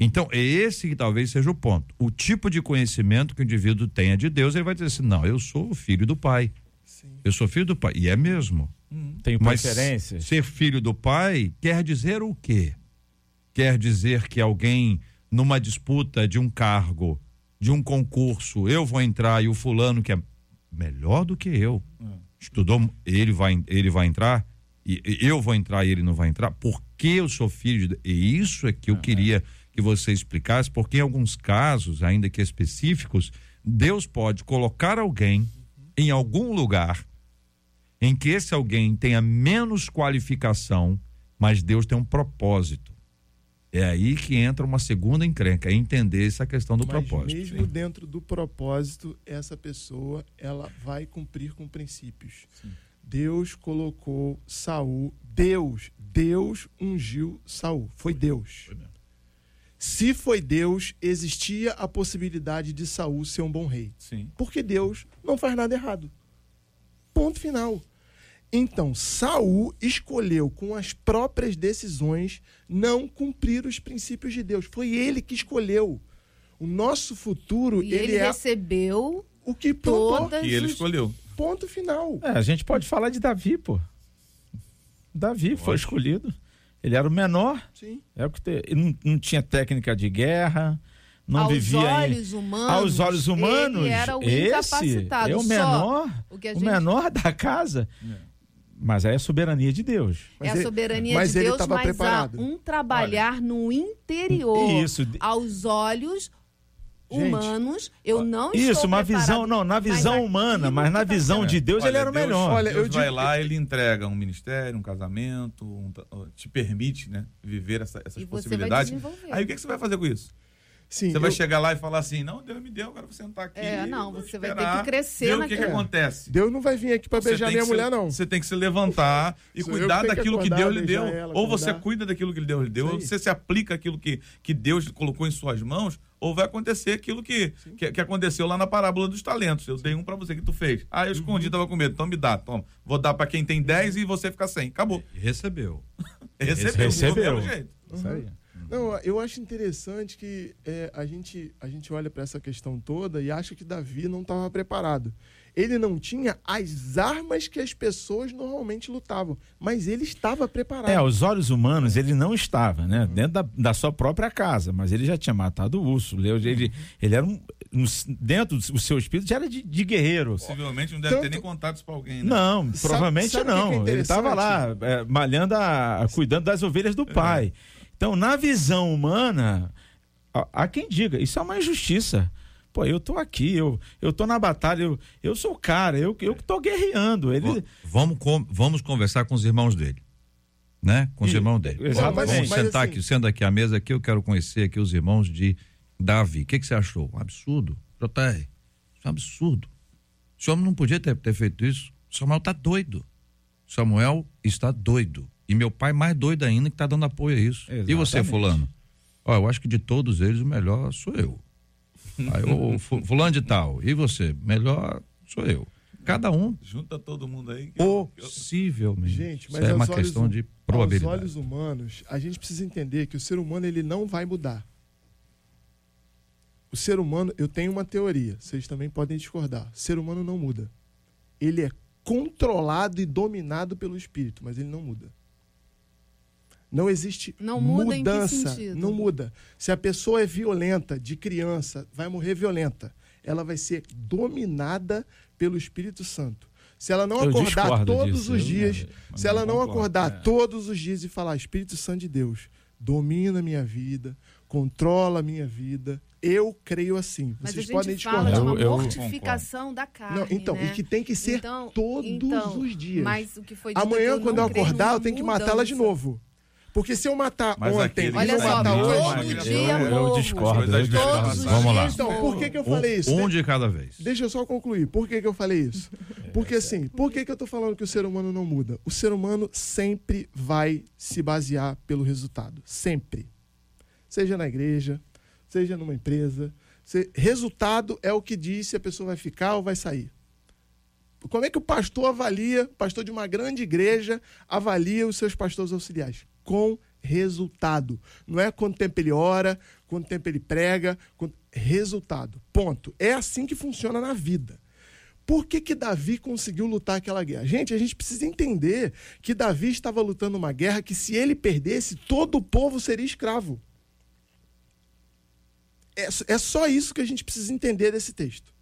Então, é esse que talvez seja o ponto. O tipo de conhecimento que o indivíduo tenha de Deus, ele vai dizer assim: não, eu sou filho do Pai. Eu sou filho do Pai. E é mesmo. Tenho Mas preferências. ser filho do Pai quer dizer o quê? Quer dizer que alguém, numa disputa de um cargo, de um concurso, eu vou entrar e o fulano que é melhor do que eu, estudou, ele vai, ele vai entrar, e eu vou entrar e ele não vai entrar, porque eu sou filho de Deus. E isso é que eu queria que você explicasse, porque em alguns casos, ainda que específicos, Deus pode colocar alguém em algum lugar em que esse alguém tenha menos qualificação, mas Deus tem um propósito. É aí que entra uma segunda encrenca, é entender essa questão do Mas propósito. mesmo dentro do propósito, essa pessoa ela vai cumprir com princípios. Deus colocou Saul, Deus, Deus ungiu Saul. Foi Deus. Se foi Deus, existia a possibilidade de Saul ser um bom rei. Sim. Porque Deus não faz nada errado. Ponto final. Então, Saul escolheu com as próprias decisões não cumprir os princípios de Deus. Foi ele que escolheu. O nosso futuro, E ele, ele é recebeu o que todas E ele os- escolheu. Ponto final. É, a gente pode falar de Davi, pô. Davi foi escolhido. Ele era o menor, Sim. é o que te- ele não, não tinha técnica de guerra, não aos vivia em- olhos humanos. aos olhos humanos. Ele era o esse incapacitado. é o só. menor, O que a o gente- menor da casa. Mas aí é a soberania de Deus. É a Mas ele- soberania mas de ele Deus, mas preparado. há um trabalhar no interior. Isso. Aos olhos Gente, humanos, eu não estou Isso, uma preparado, visão, não, na mas visão humana, mas na tá visão de Deus ele Olha, era o melhor. olha, Deus eu vai digo- lá, ele entrega um ministério, um casamento, um te permite, né, viver essa- essas E possibilidades. Aí o que, que você vai fazer com isso? Sim, Você vai eu- chegar lá e falar assim, não, Deus me deu, agora eu vou sentar aqui. É, não, você vai ter que crescer ver o que, que acontece. Deus não vai vir aqui para beijar minha se- mulher, não. Você tem que se levantar e Sou cuidar que daquilo que, Deus lhe deu. ela, ou você cuida daquilo que Deus lhe deu, ou você se aplica aquilo que, que Deus colocou em suas mãos, ou vai acontecer aquilo que, que, que aconteceu lá na parábola dos talentos. Eu dei um pra você que tu fez. Ah, eu Uhum. escondi, tava com medo. Então me dá, toma. Vou dar pra quem tem 10 e você ficar sem. Acabou. Recebeu. [LAUGHS] Recebeu. Recebeu. Jeito. Isso aí. Não, eu acho interessante que é, a, gente, a gente olha para essa questão toda e acha que Davi não estava preparado. Ele não tinha as armas que as pessoas normalmente lutavam, mas ele estava preparado. É, aos olhos humanos ele não estava, né? Dentro da, da sua própria casa, mas ele já tinha matado o urso. Ele, ele, ele era um. um- Dentro do seu espírito já era de, de guerreiro. Possivelmente não deve ter Tanto- nem contado isso pra alguém, né? Não, Sabe- provavelmente sabe que não. que é ele estava lá é, malhando, a, cuidando das ovelhas do pai. Então, na visão humana, há, quem diga, isso é uma injustiça. Pô, eu tô aqui, eu, eu tô na batalha, eu, eu sou o cara, eu, eu que tô guerreando. Ele, Vamos, vamos conversar com os irmãos dele. Né? Com os E- irmãos dele. exatamente. Vamos Mas, sentar assim- aqui, sendo aqui à mesa aqui, eu quero conhecer aqui os irmãos de Davi. O que, que você achou? Um absurdo. JR, isso é um absurdo. O senhor não podia ter, ter feito isso. Samuel está doido. Samuel está doido. E meu pai mais doido ainda que está dando apoio a isso. E você, Exatamente. fulano? Ó, eu acho que de todos eles o melhor sou eu. Aí, ô, [LAUGHS] fulano de tal. E você? Melhor sou eu. Cada um Junta todo mundo aí. que Possivelmente. Gente, mas Isso é uma olhos questão hum- de Aos probabilidade. olhos humanos, a gente precisa entender que o ser humano ele não vai mudar. O ser humano, eu tenho uma teoria, vocês também podem discordar. O ser humano não muda. Ele é controlado e dominado pelo espírito, mas ele não muda. Não existe Não muda em que mudança. sentido? Não muda. Se a pessoa é violenta de criança, vai morrer violenta. Ela vai ser dominada pelo Espírito Santo. Se ela não Eu acordar todos disso, os eu- dias, se ela não concordo, acordar é. todos os dias e falar Espírito Santo de Deus, domina a minha vida, controla a minha vida. Eu creio assim. Mas Vocês a podem gente fala de discordar. uma Eu- eu mortificação da carne, Não, então, né? e que tem que ser Então- todos então, os dias. Mas o que foi dito Amanhã, quando eu acordar, eu tenho que matá-la de novo. Porque se eu matar Mas ontem e não só, matar todo hoje. dia eu, eu discordo. Eu Todos discordo. Vamos lá. dias Então, por que, que eu falei isso? Um de cada vez. Deixa eu só concluir. Por que, que eu falei isso? [LAUGHS] Porque assim, por que, que eu tô falando que o ser humano não muda? O ser humano sempre vai se basear pelo resultado. Sempre. Seja na igreja, seja numa empresa. se- Resultado é o que diz se a pessoa vai ficar ou vai sair. Como é que o pastor avalia, o pastor de uma grande igreja, avalia os seus pastores auxiliares? Com resultado. Não é quanto tempo ele ora, quanto tempo ele prega, quanto... resultado. Ponto. É assim que funciona na vida. Por que, que Davi conseguiu lutar aquela guerra? Gente, a gente precisa entender que Davi estava lutando uma guerra que, se ele perdesse, todo o povo seria escravo. É, é só isso que a gente precisa entender desse texto.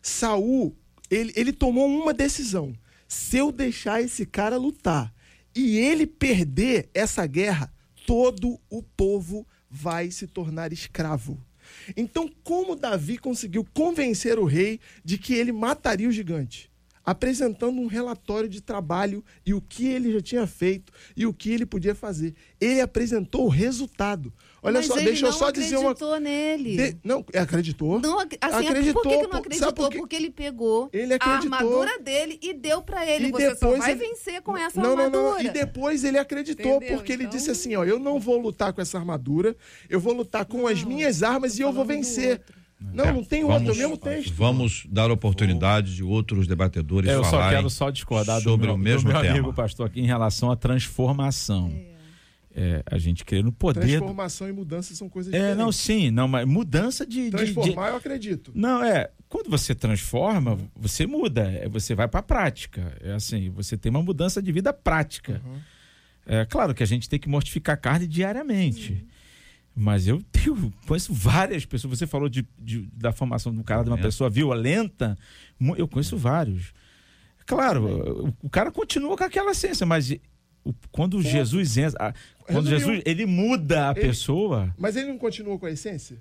Saul, ele, ele tomou uma decisão. Se eu deixar esse cara lutar e ele perder essa guerra, todo o povo vai se tornar escravo. Então, como Davi conseguiu convencer o rei de que ele mataria o gigante? Apresentando um relatório de trabalho e o que ele já tinha feito e o que ele podia fazer. Ele apresentou o resultado. Olha Mas só, ele deixa eu não só dizer uma acreditou nele. de- Não, acreditou. Não, assim, Acreditou, por que, que não acreditou? por? Porque ele pegou Ele a armadura dele e deu pra ele. E Você depois vai ele- vencer com essa não, não, armadura. não. E depois ele acreditou, Entendeu? porque ele Então- disse assim: ó, eu não vou lutar com essa armadura, eu vou lutar com as minhas armas e eu vou vencer. outro. Não, não tem outro, é o mesmo texto. Vamos dar oportunidade de outros debatedores É, Eu só falarem quero só discordar sobre do meu, o mesmo do meu tema. amigo pastor aqui em relação à transformação. É, a gente crê no poder. do- Transformação e mudança são coisas É, diferentes. não, sim, não, mas mudança de. de- de, Transformar, eu acredito. Não, é. Quando você transforma, você muda, é, você vai para a prática. É assim, você tem uma mudança de vida prática. É claro que a gente tem que mortificar a carne diariamente. Mas eu tenho, conheço várias pessoas. Você falou de, de- da formação do cara de uma Violenta. pessoa violenta. Eu conheço vários. Claro, o, o cara continua com aquela essência, mas quando Jesus entra. Quando. Jesus ele muda a Ele- pessoa. Mas ele não continuou com a essência?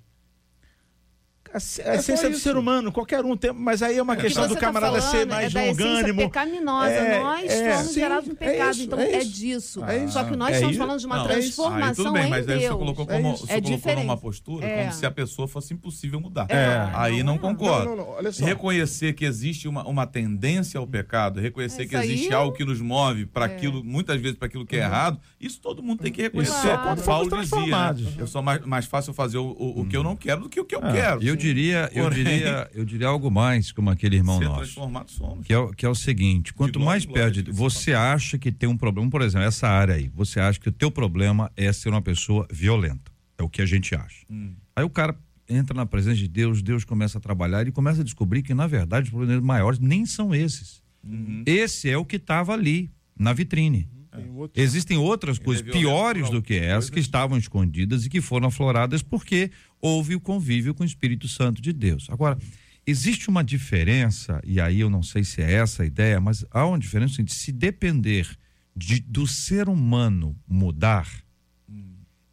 A, a É essência do ser humano, qualquer um tem, mas aí é uma que questão você do tá camarada falando ser mais é longânimo. pecaminosa. É, Nós é. somos Sim, gerados no é pecado, isso, então é é, isso. disso. É isso. Só que nós É estamos isso. falando de uma Não, é. Aí transformação tudo bem, em mas aí Deus. você colocou, É como, você É colocou diferente. numa postura É. como se a pessoa fosse impossível mudar. É. Aí Não não é. concordo. Não, não, não, olha só. Reconhecer que existe uma, uma tendência ao pecado, reconhecer Isso que existe aí- algo que nos move para aquilo, muitas vezes para aquilo que é errado, isso todo mundo tem que reconhecer. Isso é Claro. quando Paulo fomos dizia, né? eu sou mais, mais fácil fazer o, o, o que eu não quero do que o que eu Ah, quero. Eu diria, eu Porém- diria, eu diria algo mais, como aquele irmão nosso. somos. Que é, o- que é o seguinte, quanto glória mais perde, você acha que tem um problema, por exemplo, essa área aí, você acha que o teu problema é ser uma pessoa violenta. É o que a gente acha. Hum. Aí o cara entra na presença de Deus, Deus começa a trabalhar, ele começa a descobrir que na verdade os problemas maiores nem são esses. Uhum. Esse é o que estava ali na vitrine. Tem outro. Existem outras coisas violento piores do que essas que estavam escondidas e que foram afloradas porque houve o convívio com o Espírito Santo de Deus. Agora, existe uma diferença, e aí eu não sei se é essa a ideia, mas há uma diferença de se depender de, do ser humano mudar,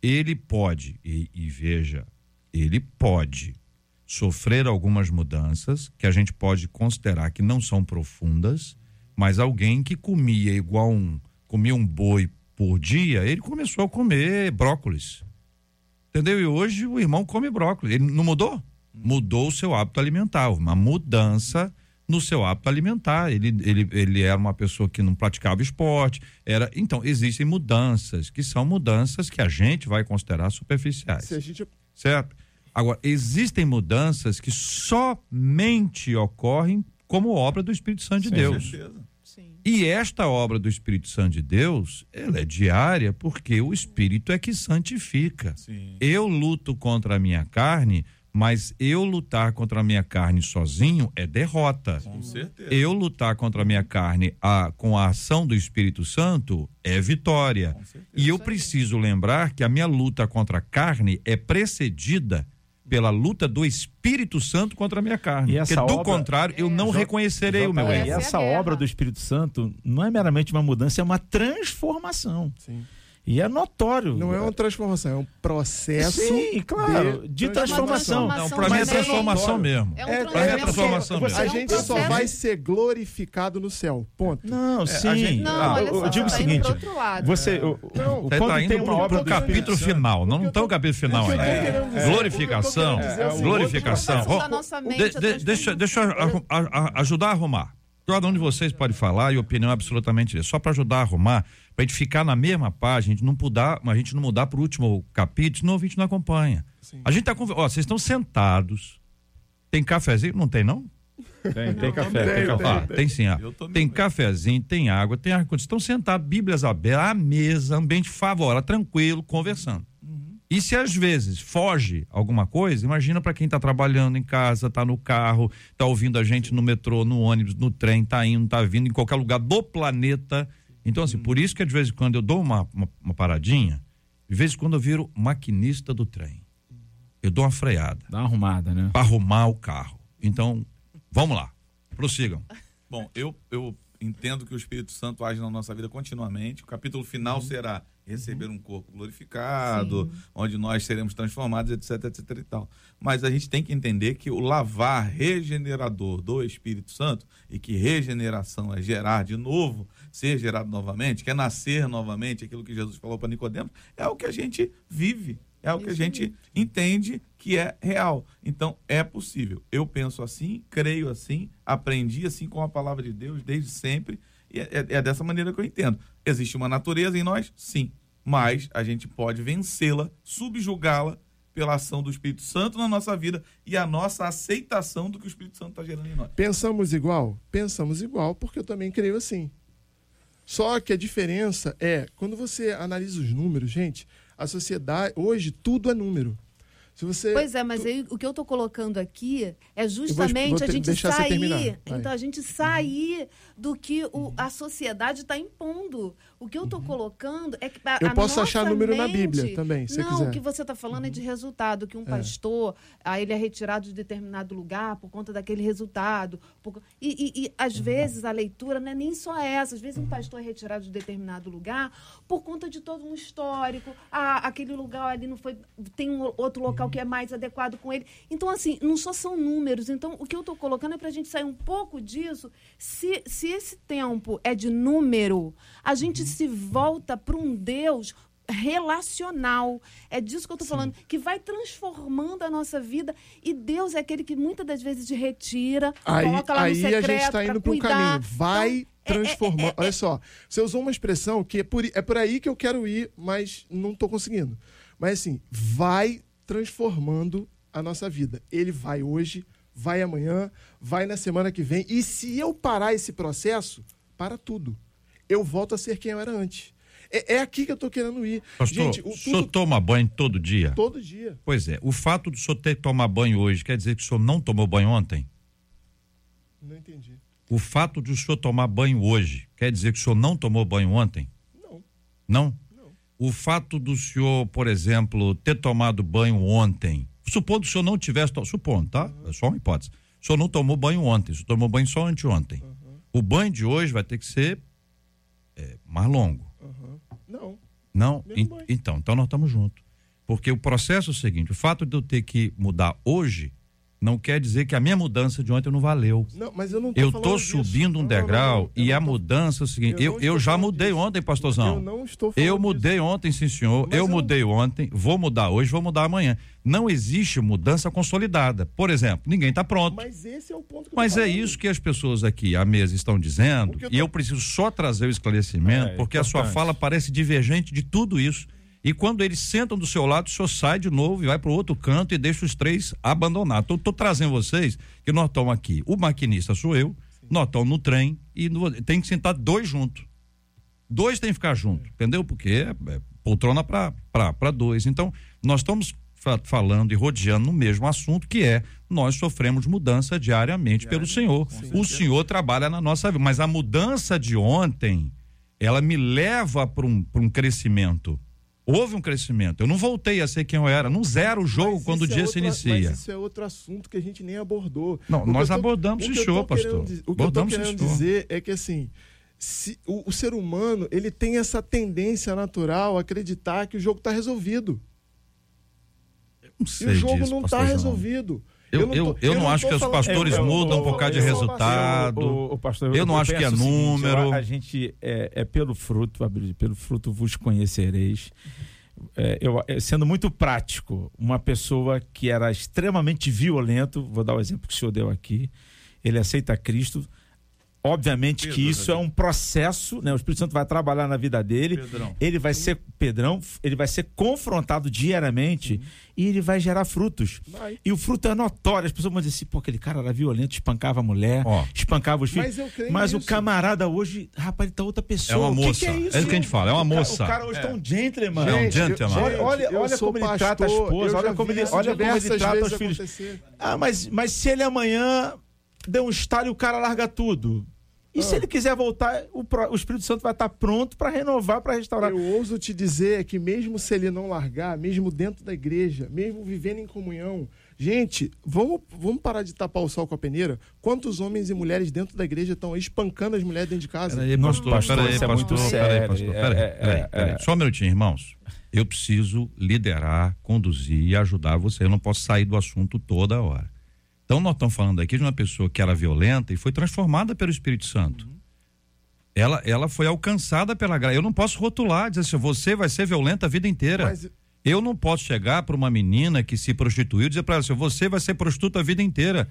ele pode, e, e veja, ele pode sofrer algumas mudanças que a gente pode considerar que não são profundas, mas alguém que comia igual um comia um boi por dia, ele começou a comer brócolis. Entendeu? E hoje o irmão come brócolis. Ele não mudou? Mudou o seu hábito alimentar, uma mudança no seu hábito alimentar. Ele, ele, ele era uma pessoa que não praticava esporte. Era, então, existem mudanças, que são mudanças que a gente vai considerar superficiais Se a gente certo? Agora, existem mudanças que somente ocorrem como obra do Espírito Santo de Com Deus. certeza. Sim. E esta obra do Espírito Santo de Deus, ela é diária porque o Espírito é que santifica. Sim. Eu luto contra a minha carne, mas eu lutar contra a minha carne sozinho é derrota. Com certeza. Eu lutar contra a minha carne a- com a ação do Espírito Santo é vitória. Com certeza. E eu preciso lembrar que a minha luta contra a carne é precedida pela luta do Espírito Santo contra a minha carne. E essa Porque do obra- contrário, eu não J- reconhecerei o meu erro. é a essa guerra. obra do Espírito Santo não é meramente uma mudança, é uma transformação. Sim. E é notório. Não é uma transformação, é um processo. Sim, claro, de, transformação. Não, pra mim é transformação mesmo. É um É, é transformação. transformação mesmo. A É um gente só vai ser glorificado no céu. Ponto. Não, sim. gente- Não, Ah, olha eu, só, eu digo o tá indo seguinte: pro outro lado. você, o, o- o- quando tá tem indo obra pro do capítulo final. Não O está o capítulo final o ainda. Glorificação. o é o Glorificação. transformação de- de- transformação deixa deixa eu ajudar a arrumar. Cada um de vocês pode falar e opinião é absolutamente. Só para ajudar a arrumar, para a gente ficar na mesma página, a gente não mudar, a gente não mudar para o último capítulo, senão o ouvinte não acompanha. Sim. A gente tá com. Ó, vocês estão sentados. Tem cafezinho? Não tem, não? Tem, tem café, tem, tem, café. Ah, tem sim. Tem bem. cafezinho, tem água, tem ar-condicionado. Estão sentados, Bíblias abertas, à mesa, ambiente favorável, tranquilo, conversando. E se às vezes foge alguma coisa, imagina para quem está trabalhando em casa, está no carro, está ouvindo a gente no metrô, no ônibus, no trem, está indo, está vindo, em qualquer lugar do planeta. Então, assim, por isso que de vez em quando eu dou uma, uma, uma paradinha, de vez em quando eu viro maquinista do trem. Eu dou uma freada Dá uma arrumada, né? para arrumar o carro. Então, vamos lá, prossigam. Bom, eu, eu entendo que o Espírito Santo age na nossa vida continuamente. O capítulo final será receber um corpo glorificado, onde nós seremos transformados, etc, etc e tal. Mas a gente tem que entender que o lavar regenerador do Espírito Santo e que regeneração é gerar de novo, ser gerado novamente, que é nascer novamente, aquilo que Jesus falou para Nicodemos, é o que a gente vive, é o que a gente entende que é real. Então, é possível. Eu penso assim, creio assim, aprendi assim com a palavra de Deus desde sempre, e é, é- é dessa maneira que eu entendo. Existe uma natureza em nós? Sim. Mas a gente pode vencê-la, subjugá-la pela ação do Espírito Santo na nossa vida e a nossa aceitação do que o Espírito Santo está gerando em nós. Pensamos igual? Pensamos igual, porque eu também creio assim. Só que a diferença é, quando você analisa os números, gente, a sociedade, hoje, tudo é número. Se você. Pois é, mas tu- aí, o que eu tô colocando aqui é vou justamente a te- gente sair. Então, a gente sair do que o, a sociedade está impondo. O que eu tô colocando é que. A, Eu a posso achar número na mente- Bíblia também, se Não, quiser. o que você está falando é de resultado, que um pastor, aí ele é retirado de determinado lugar por conta daquele resultado. por- e, e- e, às vezes a leitura não é nem só essa. Às vezes um pastor é retirado de determinado lugar por conta de todo um histórico. Ah, aquele lugar ali não foi. Tem um outro local que é mais adequado com ele. Então, assim, não só são números. Então, o que eu estou colocando é para a gente sair um pouco disso. Se, se esse tempo é de número, a gente se volta para um Deus relacional. É disso que eu estou falando, que vai transformando a nossa vida. E Deus é aquele que muitas das vezes retira, Aí, coloca lá no aí secreto a gente está indo para um caminho. Vai Então, é- é- transformando. é- é- Olha só, você usou uma expressão que é por, é por aí que eu quero ir, mas não estou conseguindo. Mas assim, vai transformando a nossa vida. Ele vai hoje, vai amanhã, vai na semana que vem. E se eu parar esse processo, para tudo. Eu volto a ser quem eu era antes. É, é aqui que eu estou querendo ir. Pastor, gente, o, o senhor tudo, toma banho todo dia? todo dia. Pois é, o fato do senhor ter que tomar banho hoje quer dizer que o senhor não tomou banho ontem? Não entendi. O fato de o senhor tomar banho hoje quer dizer que o senhor não tomou banho ontem? Não. Não? O fato do senhor, por exemplo, ter tomado banho ontem, supondo que o senhor não tivesse, supondo, tá? É só uma hipótese. O senhor não tomou banho ontem, o senhor tomou banho só anteontem. O banho de hoje vai ter que ser é, mais longo. Não. Não? Banho. então, então nós estamos juntos. Porque o processo é o seguinte: o fato de eu ter que mudar hoje não quer dizer que a minha mudança de ontem não valeu. Não, mas eu não tô Eu falando tô disso. subindo um Não, não, degrau não, eu e não a tô- mudança é o seguinte: eu eu, não eu, já mudei disso. ontem, pastorzão. Eu não estou falando Eu disso. mudei ontem, sim, senhor. Mas eu eu- mudei ontem, vou mudar hoje, vou mudar amanhã. Não existe mudança consolidada. Por exemplo, ninguém está pronto. Mas esse é o ponto que eu Mas é falando. isso que as pessoas aqui à mesa estão dizendo, eu e tô- eu preciso só trazer o esclarecimento, É, porque a sua importante. fala parece divergente de tudo isso. E quando eles sentam do seu lado, o senhor sai de novo e vai para o outro canto e deixa os três abandonados. Então, estou trazendo vocês que nós estamos aqui. O maquinista sou eu, nós estamos no trem e no- tem que sentar dois juntos. Dois tem que ficar junto, entendeu? Porque é, é poltrona para dois. Então, nós estamos fa- falando e rodeando no mesmo assunto, que é nós sofremos mudança diariamente pelo Senhor. O Senhor trabalha na nossa vida. Mas a mudança de ontem, ela me leva para um, pra um crescimento. Houve um crescimento. Eu não voltei a ser quem eu era. Não zero o jogo Mas quando o é dia se outro- inicia. Mas isso é outro assunto que a gente nem abordou. Não, O nós eu tô- abordamos o eu show, querendo pastor. O que eu tô Abordamos esse querendo show. dizer é que assim, se, o, o ser humano ele tem essa tendência natural a acreditar que o jogo está resolvido. E o jogo disso, não está resolvido. Eu, eu, eu não acho que os pastores mudam por causa de resultado. O, o pastor, Eu não acho que é número. a gente é, é pelo fruto, pelo fruto vos conhecereis. É, eu, é, sendo muito prático, uma pessoa que era extremamente violento, vou dar o exemplo que o senhor deu aqui, ele aceita Cristo. Obviamente que Pedro, isso é um processo, né? O Espírito Santo vai trabalhar na vida dele. Pedrão. Ele vai ser Pedrão, ele vai ser confrontado diariamente e ele vai gerar frutos. Vai. E o fruto é notório. As pessoas vão dizer assim, pô, aquele cara era violento, espancava a mulher, Ó. espancava os filhos. Mas eu creio Mas o camarada hoje, rapaz, ele tá outra pessoa. É uma O que moça. que é, isso? É isso que a gente fala, é uma O cara- moça. O cara hoje tá um gentleman. É um Gente, gentleman. Olha, olha, olha como ele trata a pastor, esposa, olha como ele, olha como ele trata os filhos. acontecer. Ah, mas, mas se ele amanhã der um estalo e o cara larga tudo. E Ah. se ele quiser voltar, o, o Espírito Santo vai estar pronto para renovar, para restaurar. Eu ouso te dizer que mesmo se ele não largar, mesmo dentro da igreja, mesmo vivendo em comunhão, gente, vamos, vamos parar de tapar o sol com a peneira? Quantos homens e mulheres dentro da igreja estão aí espancando as mulheres dentro de casa? Peraí, pastor, pastor, peraí, é pastor, muito peraí, sério. pastor, É, peraí, é, peraí, é, peraí. é. Só um minutinho, irmãos. Eu preciso liderar, conduzir e ajudar você. Eu não posso sair do assunto toda hora. Então, nós estamos falando aqui de uma pessoa que era violenta e foi transformada pelo Espírito Santo. Ela, ela foi alcançada pela graça. Eu não posso rotular, dizer assim, você vai ser violenta a vida inteira. Mas- Eu não posso chegar para uma menina que se prostituiu e dizer para ela assim, você vai ser prostituta a vida inteira.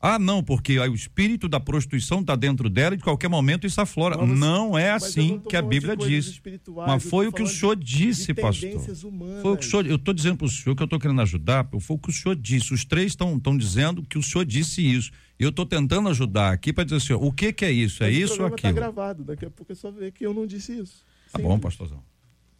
Ah, não, porque o espírito da prostituição está dentro dela e de qualquer momento isso aflora. Mas não é assim não que a Bíblia diz. Mas foi o que o senhor disse, pastor. humanas. Foi o que o senhor, eu estou dizendo para o senhor que eu estou querendo ajudar, foi o que o senhor disse. Os três estão dizendo que o senhor disse isso. E eu estou tentando ajudar aqui para dizer assim, o que que é isso? É isso ou programa aquilo? Tá gravado, daqui a pouco é só ver que eu não disse isso. Tá Simples. bom, pastorzão.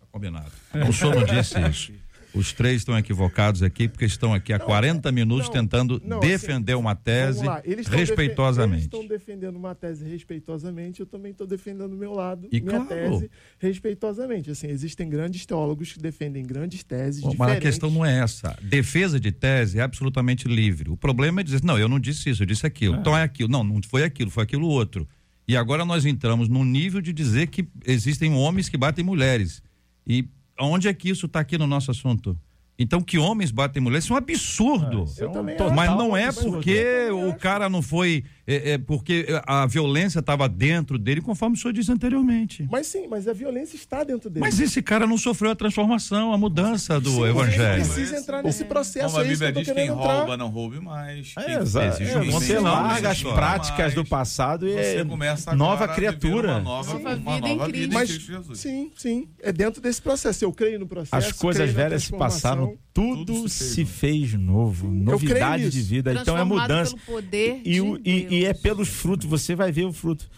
Tá combinado. O senhor não disse isso. Os três estão equivocados aqui porque estão aqui há 40 minutos não, tentando não, assim, defender uma tese defen- respeitosamente. Eles estão defendendo uma tese respeitosamente, eu também estou defendendo o meu lado, E minha claro. tese respeitosamente. Assim, existem grandes teólogos que defendem grandes teses Bom, mas a questão não é essa. Defesa de tese é absolutamente livre. O problema é dizer, não, eu não disse isso, eu disse aquilo. Então é aquilo. Não, não foi aquilo, foi aquilo outro. E agora nós entramos num nível de dizer que existem homens que batem mulheres. E onde é que isso está aqui no nosso assunto? Então, que homens batem mulheres, isso é um absurdo. Isso é Eu um também total Mas não é porque o cara não foi. É, é porque a violência estava dentro dele, conforme o senhor disse anteriormente. Mas sim, mas a violência está dentro dele. Mas esse cara não sofreu a transformação, a mudança do Sim, evangelho. Ele precisa entrar nesse processo Como a é Bíblia diz, quem entrar. rouba não roube mais. É, Quem exato. É, você larga as práticas do passado e Você é começa agora nova criatura. Uma nova, Nova uma vida nova vida em Mas, Cristo Jesus. sim, sim. É dentro desse processo. Eu creio no processo. As coisas velhas se passaram, transformação. tudo, Tudo se, se fez, fez novo, novidade de vida. Então é mudança. pelo poder E, de e- e é pelos frutos, você vai ver o fruto.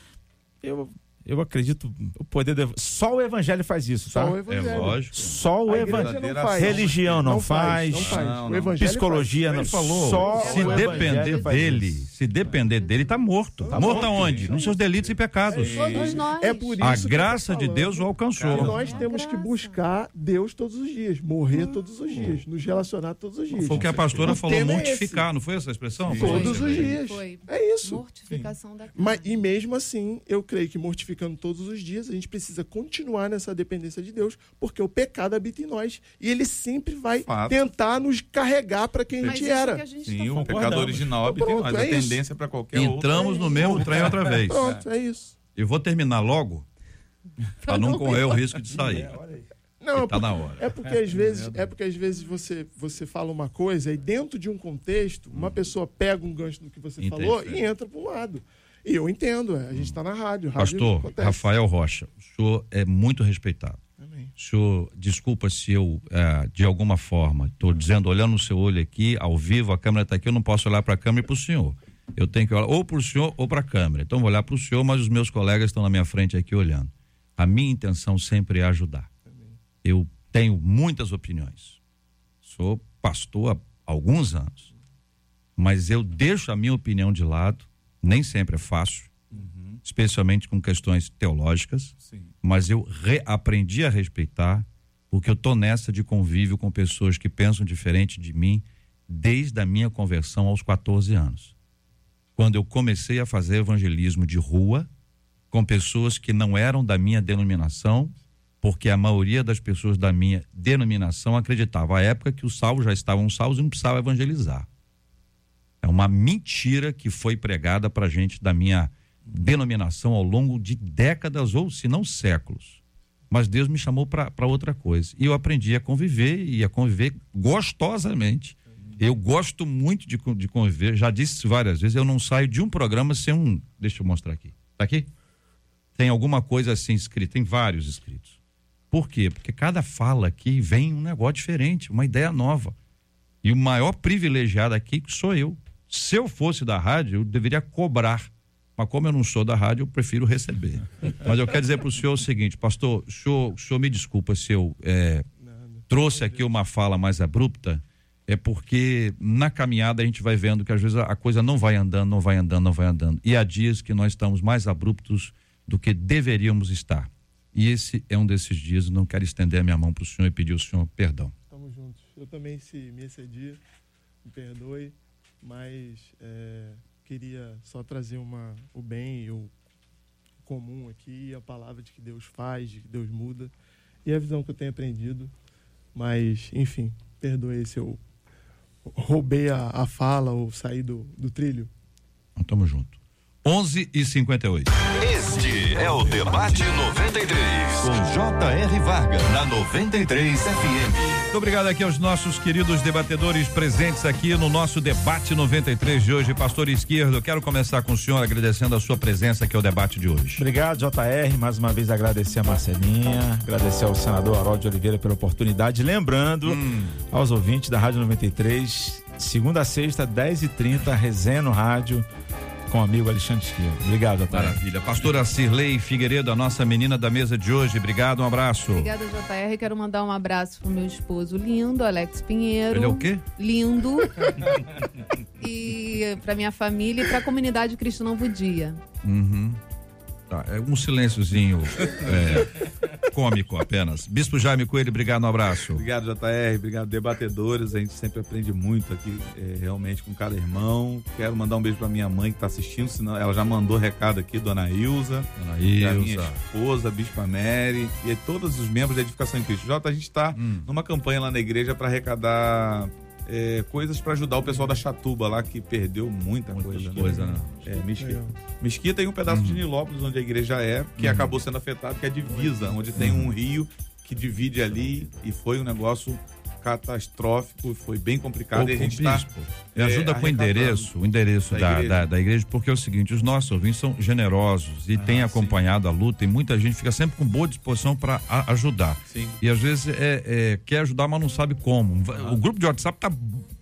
Eu, eu acredito, o poder do, Só o evangelho faz isso, tá? Só o É evangelho. lógico. Só o evangelho. não faz. Religião não, Não faz, faz. não faz. Não, não. Psicologia não falou, Só se o depender dele, isso. se depender dele, tá morto. Tá morto aonde? Nos seus delitos e pecados. Todos nós. É por isso A tô graça de Deus o alcançou. nós A temos que buscar Deus todos os dias, morrer todos os dias, nos relacionar todos os dias. Foi o que a pastora O falou, é mortificar, não foi essa expressão? Todos os dias. Foi. É isso. Mortificação da. Mas, e mesmo assim, eu creio que mortificando todos os dias, a gente precisa continuar nessa dependência de Deus, porque o pecado habita em nós. E ele sempre vai Fato. tentar nos carregar para quem a Mas gente isso era. que a gente Sim, tá o pecado original habita em Pronto, nós. é A isso. tendência para qualquer Entramos outro. no mesmo trem outra vez. Pronto, é isso. Eu vou terminar logo, [LAUGHS] para não correr o risco de sair. Não, Que tá na hora. É porque às vezes, é porque às vezes você, você fala uma coisa e dentro de um contexto, uma pessoa pega um gancho do que você falou e entra para um lado. E eu entendo, é, a gente está na rádio, rádio Pastor. Rafael Rocha, o senhor é muito respeitado. Amém. O senhor, desculpa se eu, eh, de alguma forma, estou dizendo, olhando no seu olho aqui, ao vivo, a câmera está aqui, eu não posso olhar para a câmera e para o senhor. Eu tenho que olhar ou para o senhor ou para a câmera. Então, vou olhar para o senhor, mas os meus colegas estão na minha frente aqui olhando. A minha intenção sempre é ajudar. Eu tenho muitas opiniões. Sou pastor há alguns anos. Mas eu deixo a minha opinião de lado, nem sempre é fácil, especialmente com questões teológicas Sim. mas eu re- aprendi a respeitar, porque eu tô nessa de convívio com pessoas que pensam diferente de mim desde a minha conversão aos 14 anos. Quando eu comecei a fazer evangelismo de rua, com pessoas que não eram da minha denominação, porque a maioria das pessoas da minha denominação acreditava à época que os salvos já estavam salvos e não precisava evangelizar. É uma mentira que foi pregada para gente da minha denominação ao longo de décadas ou se não séculos. Mas Deus me chamou para outra coisa. E eu aprendi a conviver e a conviver gostosamente. Eu gosto muito de, de conviver, já disse várias vezes, eu não saio de um programa sem um. Deixa eu mostrar aqui. Tá aqui? Tem alguma coisa assim escrita, tem vários escritos. Por quê? Porque cada fala aqui vem um negócio diferente, uma ideia nova. E o maior privilegiado aqui sou eu. Se eu fosse da rádio, eu deveria cobrar. Mas como eu não sou da rádio, eu prefiro receber. Mas eu quero dizer para o senhor o seguinte, pastor, o senhor, o senhor me desculpa se eu é, trouxe aqui uma fala mais abrupta, é porque na caminhada a gente vai vendo que às vezes a coisa não vai andando, não vai andando, não vai andando. E há dias que nós estamos mais abruptos do que deveríamos estar. E esse é um desses dias, não quero estender a minha mão para o senhor e pedir ao senhor perdão. Estamos juntos. Eu também, se me excedi, me perdoe, mas é, queria só trazer uma, o bem e o comum aqui, a palavra de que Deus faz, de que Deus muda, e a visão que eu tenho aprendido. Mas, enfim, perdoe se eu roubei a, a fala ou saí do, do trilho. Então, tamo junto. 11 e 58. Este é o Debate 93, com J.R. Varga, na 93 FM. Muito obrigado aqui aos nossos queridos debatedores presentes aqui no nosso Debate 93 de hoje. Pastor Esquerdo, quero começar com o senhor agradecendo a sua presença aqui ao debate de hoje. Obrigado, JR. Mais uma vez agradecer a Marcelinha, agradecer ao senador Harold Oliveira pela oportunidade. Lembrando hum. aos ouvintes da Rádio 93, segunda a sexta, 10h30, resenha no rádio com o amigo Alexandre Esquerdo. Obrigado, Otávio. Maravilha. Pastora Cirlei Figueiredo, a nossa menina da mesa de hoje. Obrigado, um abraço. Obrigada, JR. Quero mandar um abraço pro meu esposo lindo, Alex Pinheiro. Ele é o quê? Lindo. [LAUGHS] e pra minha família e pra comunidade cristã Novo Dia. Uhum. Tá, é um silênciozinho é, cômico apenas. Bispo Jaime Coelho, obrigado, um abraço. Obrigado, JR, obrigado, debatedores. A gente sempre aprende muito aqui, é, realmente, com cada irmão. Quero mandar um beijo para minha mãe que está assistindo, senão ela já mandou recado aqui, dona Ilza. Dona Ilza. minha esposa, Bispa Mary, e todos os membros da Edificação em Cristo. Jota, a gente está hum. numa campanha lá na igreja para arrecadar é, coisas para ajudar o pessoal da Chatuba lá, que perdeu muita, muita coisa. Né? coisa né? É, Mesquita. Mesquita tem um pedaço uhum. de Nilópolis, onde a igreja é, que uhum. acabou sendo afetado, que é a divisa, onde tem um rio que divide ali e foi um negócio catastrófico, foi bem complicado. Ô, e a gente está. É, ajuda com o endereço, o endereço da, da, igreja. Da, da, igreja, porque é o seguinte: os nossos ouvintes são generosos e ah, têm acompanhado sim. a luta, e muita gente fica sempre com boa disposição para ajudar. Sim. E às vezes é, é, quer ajudar, mas não sabe como. Ah. O grupo de WhatsApp está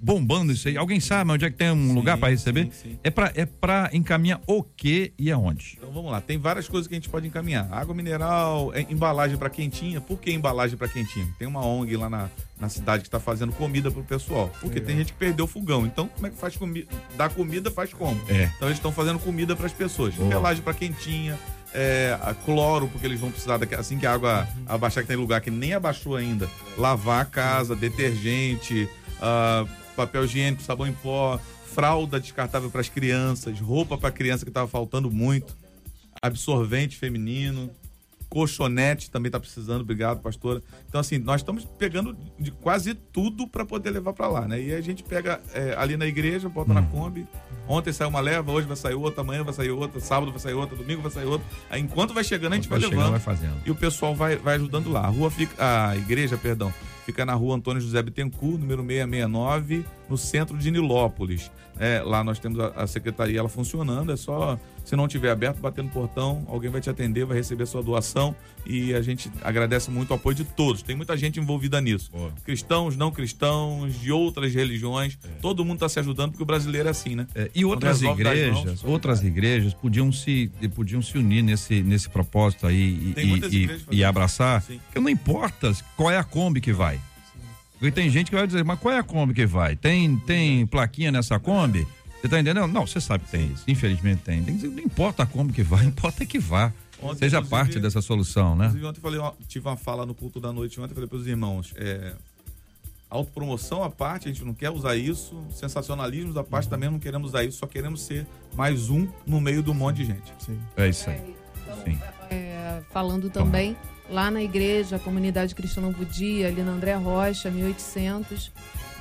bombando isso aí. Alguém sabe onde é que tem um sim, lugar para receber? Sim, é para é para encaminhar o que e aonde? Então vamos lá. Tem várias coisas que a gente pode encaminhar: água mineral, é, embalagem para quentinha. Por que embalagem para quentinha? Tem uma ONG lá na na cidade que está fazendo comida pro pessoal. Porque tem gente que perdeu o fogão. Então, como é que faz comida? Dá comida, faz como? É. Então, eles estão fazendo comida para as pessoas. Pelagem para quentinha, é, cloro, porque eles vão precisar, daqui, assim que a água uhum. abaixar, que tem lugar que nem abaixou ainda, lavar a casa, detergente, uh, papel higiênico, sabão em pó, fralda descartável para as crianças, roupa para criança que estava faltando muito, absorvente feminino colchonete também está precisando, obrigado, pastora. Então, assim, nós estamos pegando de quase tudo para poder levar para lá, né? E a gente pega é, ali na igreja, bota hum. na Kombi. Ontem saiu uma leva, hoje vai sair outra, amanhã vai sair outra, sábado vai sair outra, domingo vai sair outra. Aí, enquanto vai chegando, a gente vai, vai levando. Vai fazendo. E o pessoal vai, vai ajudando lá. A rua fica. A igreja, perdão, fica na rua Antônio José Bittencourt, número 669, no centro de Nilópolis. É, lá nós temos a, a secretaria ela funcionando, é só se não tiver aberto, bater no portão, alguém vai te atender, vai receber sua doação e a gente agradece muito o apoio de todos. Tem muita gente envolvida nisso. Boa. Cristãos, não cristãos, de outras religiões, é. todo mundo está se ajudando porque o brasileiro é assim, né? É, e outras igrejas, mãos, outras igrejas podiam se podiam se unir nesse nesse propósito aí e, e, e abraçar. Sim. Porque não importa qual é a Kombi que vai. Porque tem gente que vai dizer, mas qual é a Kombi que vai? Tem, tem plaquinha nessa Kombi? Você tá entendendo? Não, você sabe que tem isso. Infelizmente tem. tem não importa como que vá, [LAUGHS] importa é que vá. Ontem, Seja parte dessa solução, né? Ontem eu falei, ó, tive uma fala no culto da noite ontem, falei para os irmãos, é, autopromoção à parte, a gente não quer usar isso, sensacionalismo da parte também não queremos usar isso, só queremos ser mais um no meio do monte de gente. Sim. É isso aí. Sim. É, falando também lá na igreja, a comunidade cristã Novo Dia, ali na André Rocha, 1800.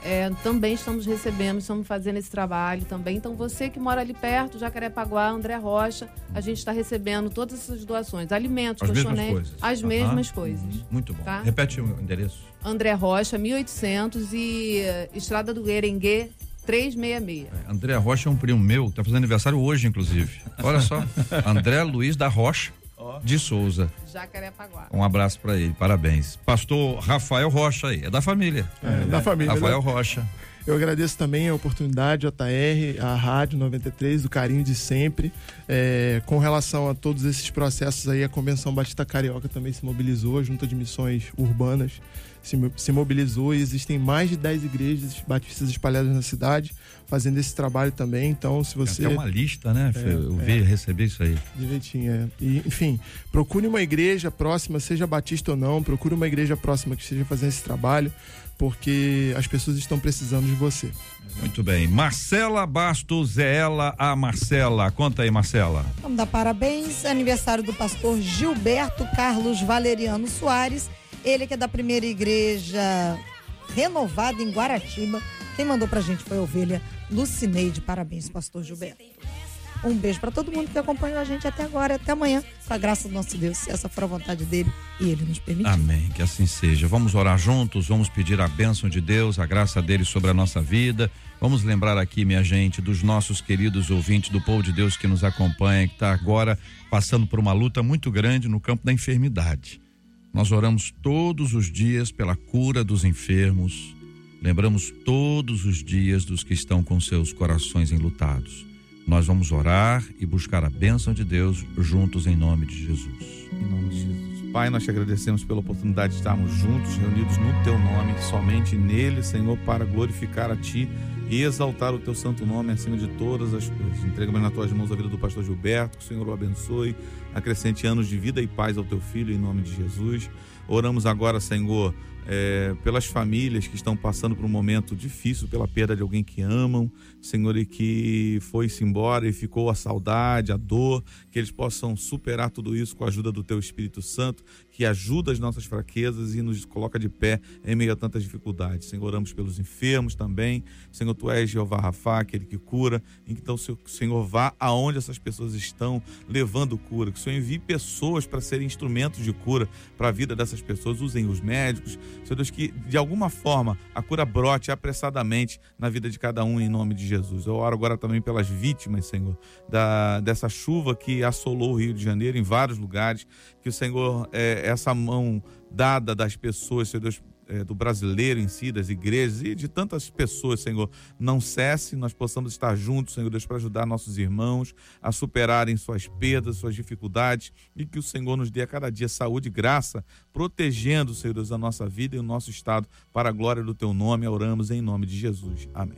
É, também estamos recebendo, estamos fazendo esse trabalho também. Então, você que mora ali perto, Jacarepaguá, André Rocha, a gente está recebendo todas essas doações, alimentos, As mesmas colchonetes, coisas. as Aham. mesmas coisas. Muito bom. Tá. Repete o endereço. André Rocha, 1800 e eh, Estrada do Erengue, 366. André Rocha é um primo meu, tá fazendo aniversário hoje, inclusive. Olha só. [LAUGHS] André Luiz da Rocha de Souza. Jacarepaguá. Um abraço pra ele, parabéns. Pastor Rafael Rocha aí, é da família. É, da família. Rafael né? Rocha. Eu agradeço também a oportunidade, JR, a Rádio 93, o carinho de sempre. É, com relação a todos esses processos aí, a Convenção Batista Carioca também se mobilizou, a Junta de Missões Urbanas se, se mobilizou e existem mais de 10 igrejas batistas espalhadas na cidade fazendo esse trabalho também. Então, se você. até uma lista, né? É, eu vi, recebi isso aí. Direitinho, é. E, enfim, procure uma igreja próxima, seja batista ou não, procure uma igreja próxima que esteja fazendo esse trabalho, porque as pessoas estão precisando de você. Muito bem. Marcela Bastos é ela, a Marcela. Conta aí, Marcela. Vamos dar parabéns. Aniversário do pastor Gilberto Carlos Valeriano Soares. Ele que é da primeira igreja renovada em Guaratiba. Quem mandou pra gente foi a ovelha Lucineide. Parabéns, pastor Gilberto. Um beijo pra todo mundo que acompanhou a gente até agora. Até amanhã, com a graça do nosso Deus. Se essa for a vontade dele e ele nos permitir. Amém, que assim seja. Vamos orar juntos, vamos pedir a bênção de Deus, a graça dele sobre a nossa vida. Vamos lembrar aqui, minha gente, dos nossos queridos ouvintes do povo de Deus que nos acompanha, que está agora passando por uma luta muito grande no campo da enfermidade. Nós oramos todos os dias pela cura dos enfermos. Lembramos todos os dias dos que estão com seus corações enlutados. Nós vamos orar e buscar a bênção de Deus juntos em nome de Jesus. Em nome de Jesus. Pai, nós te agradecemos pela oportunidade de estarmos juntos, reunidos no teu nome, somente nele, Senhor, para glorificar a ti e exaltar o teu santo nome acima de todas as coisas. Entregamos nas tuas mãos a vida do pastor Gilberto, que o Senhor o abençoe, acrescente anos de vida e paz ao teu filho, em nome de Jesus. Oramos agora, Senhor, eh, pelas famílias que estão passando por um momento difícil, pela perda de alguém que amam, Senhor, e que foi-se embora e ficou a saudade, a dor, que eles possam superar tudo isso com a ajuda do Teu Espírito Santo, que ajuda as nossas fraquezas e nos coloca de pé em meio a tantas dificuldades. Senhor, oramos pelos enfermos também. Senhor, Tu és Jeová Rafá, aquele que cura. Então, Senhor vá aonde essas pessoas estão levando cura. Que o Senhor envie pessoas para serem instrumentos de cura para a vida dessas pessoas. Usem os médicos. Senhor Deus, que de alguma forma a cura brote apressadamente na vida de cada um em nome de Jesus. Eu oro agora também pelas vítimas, Senhor, da, dessa chuva que assolou o Rio de Janeiro em vários lugares. Que o Senhor, é, essa mão dada das pessoas, Senhor Deus, é, do brasileiro em si, das igrejas e de tantas pessoas, Senhor, não cesse, nós possamos estar juntos, Senhor Deus, para ajudar nossos irmãos a superarem suas perdas, suas dificuldades e que o Senhor nos dê a cada dia saúde e graça, protegendo, Senhor Deus, a nossa vida e o nosso estado para a glória do Teu nome. Oramos em nome de Jesus. Amém.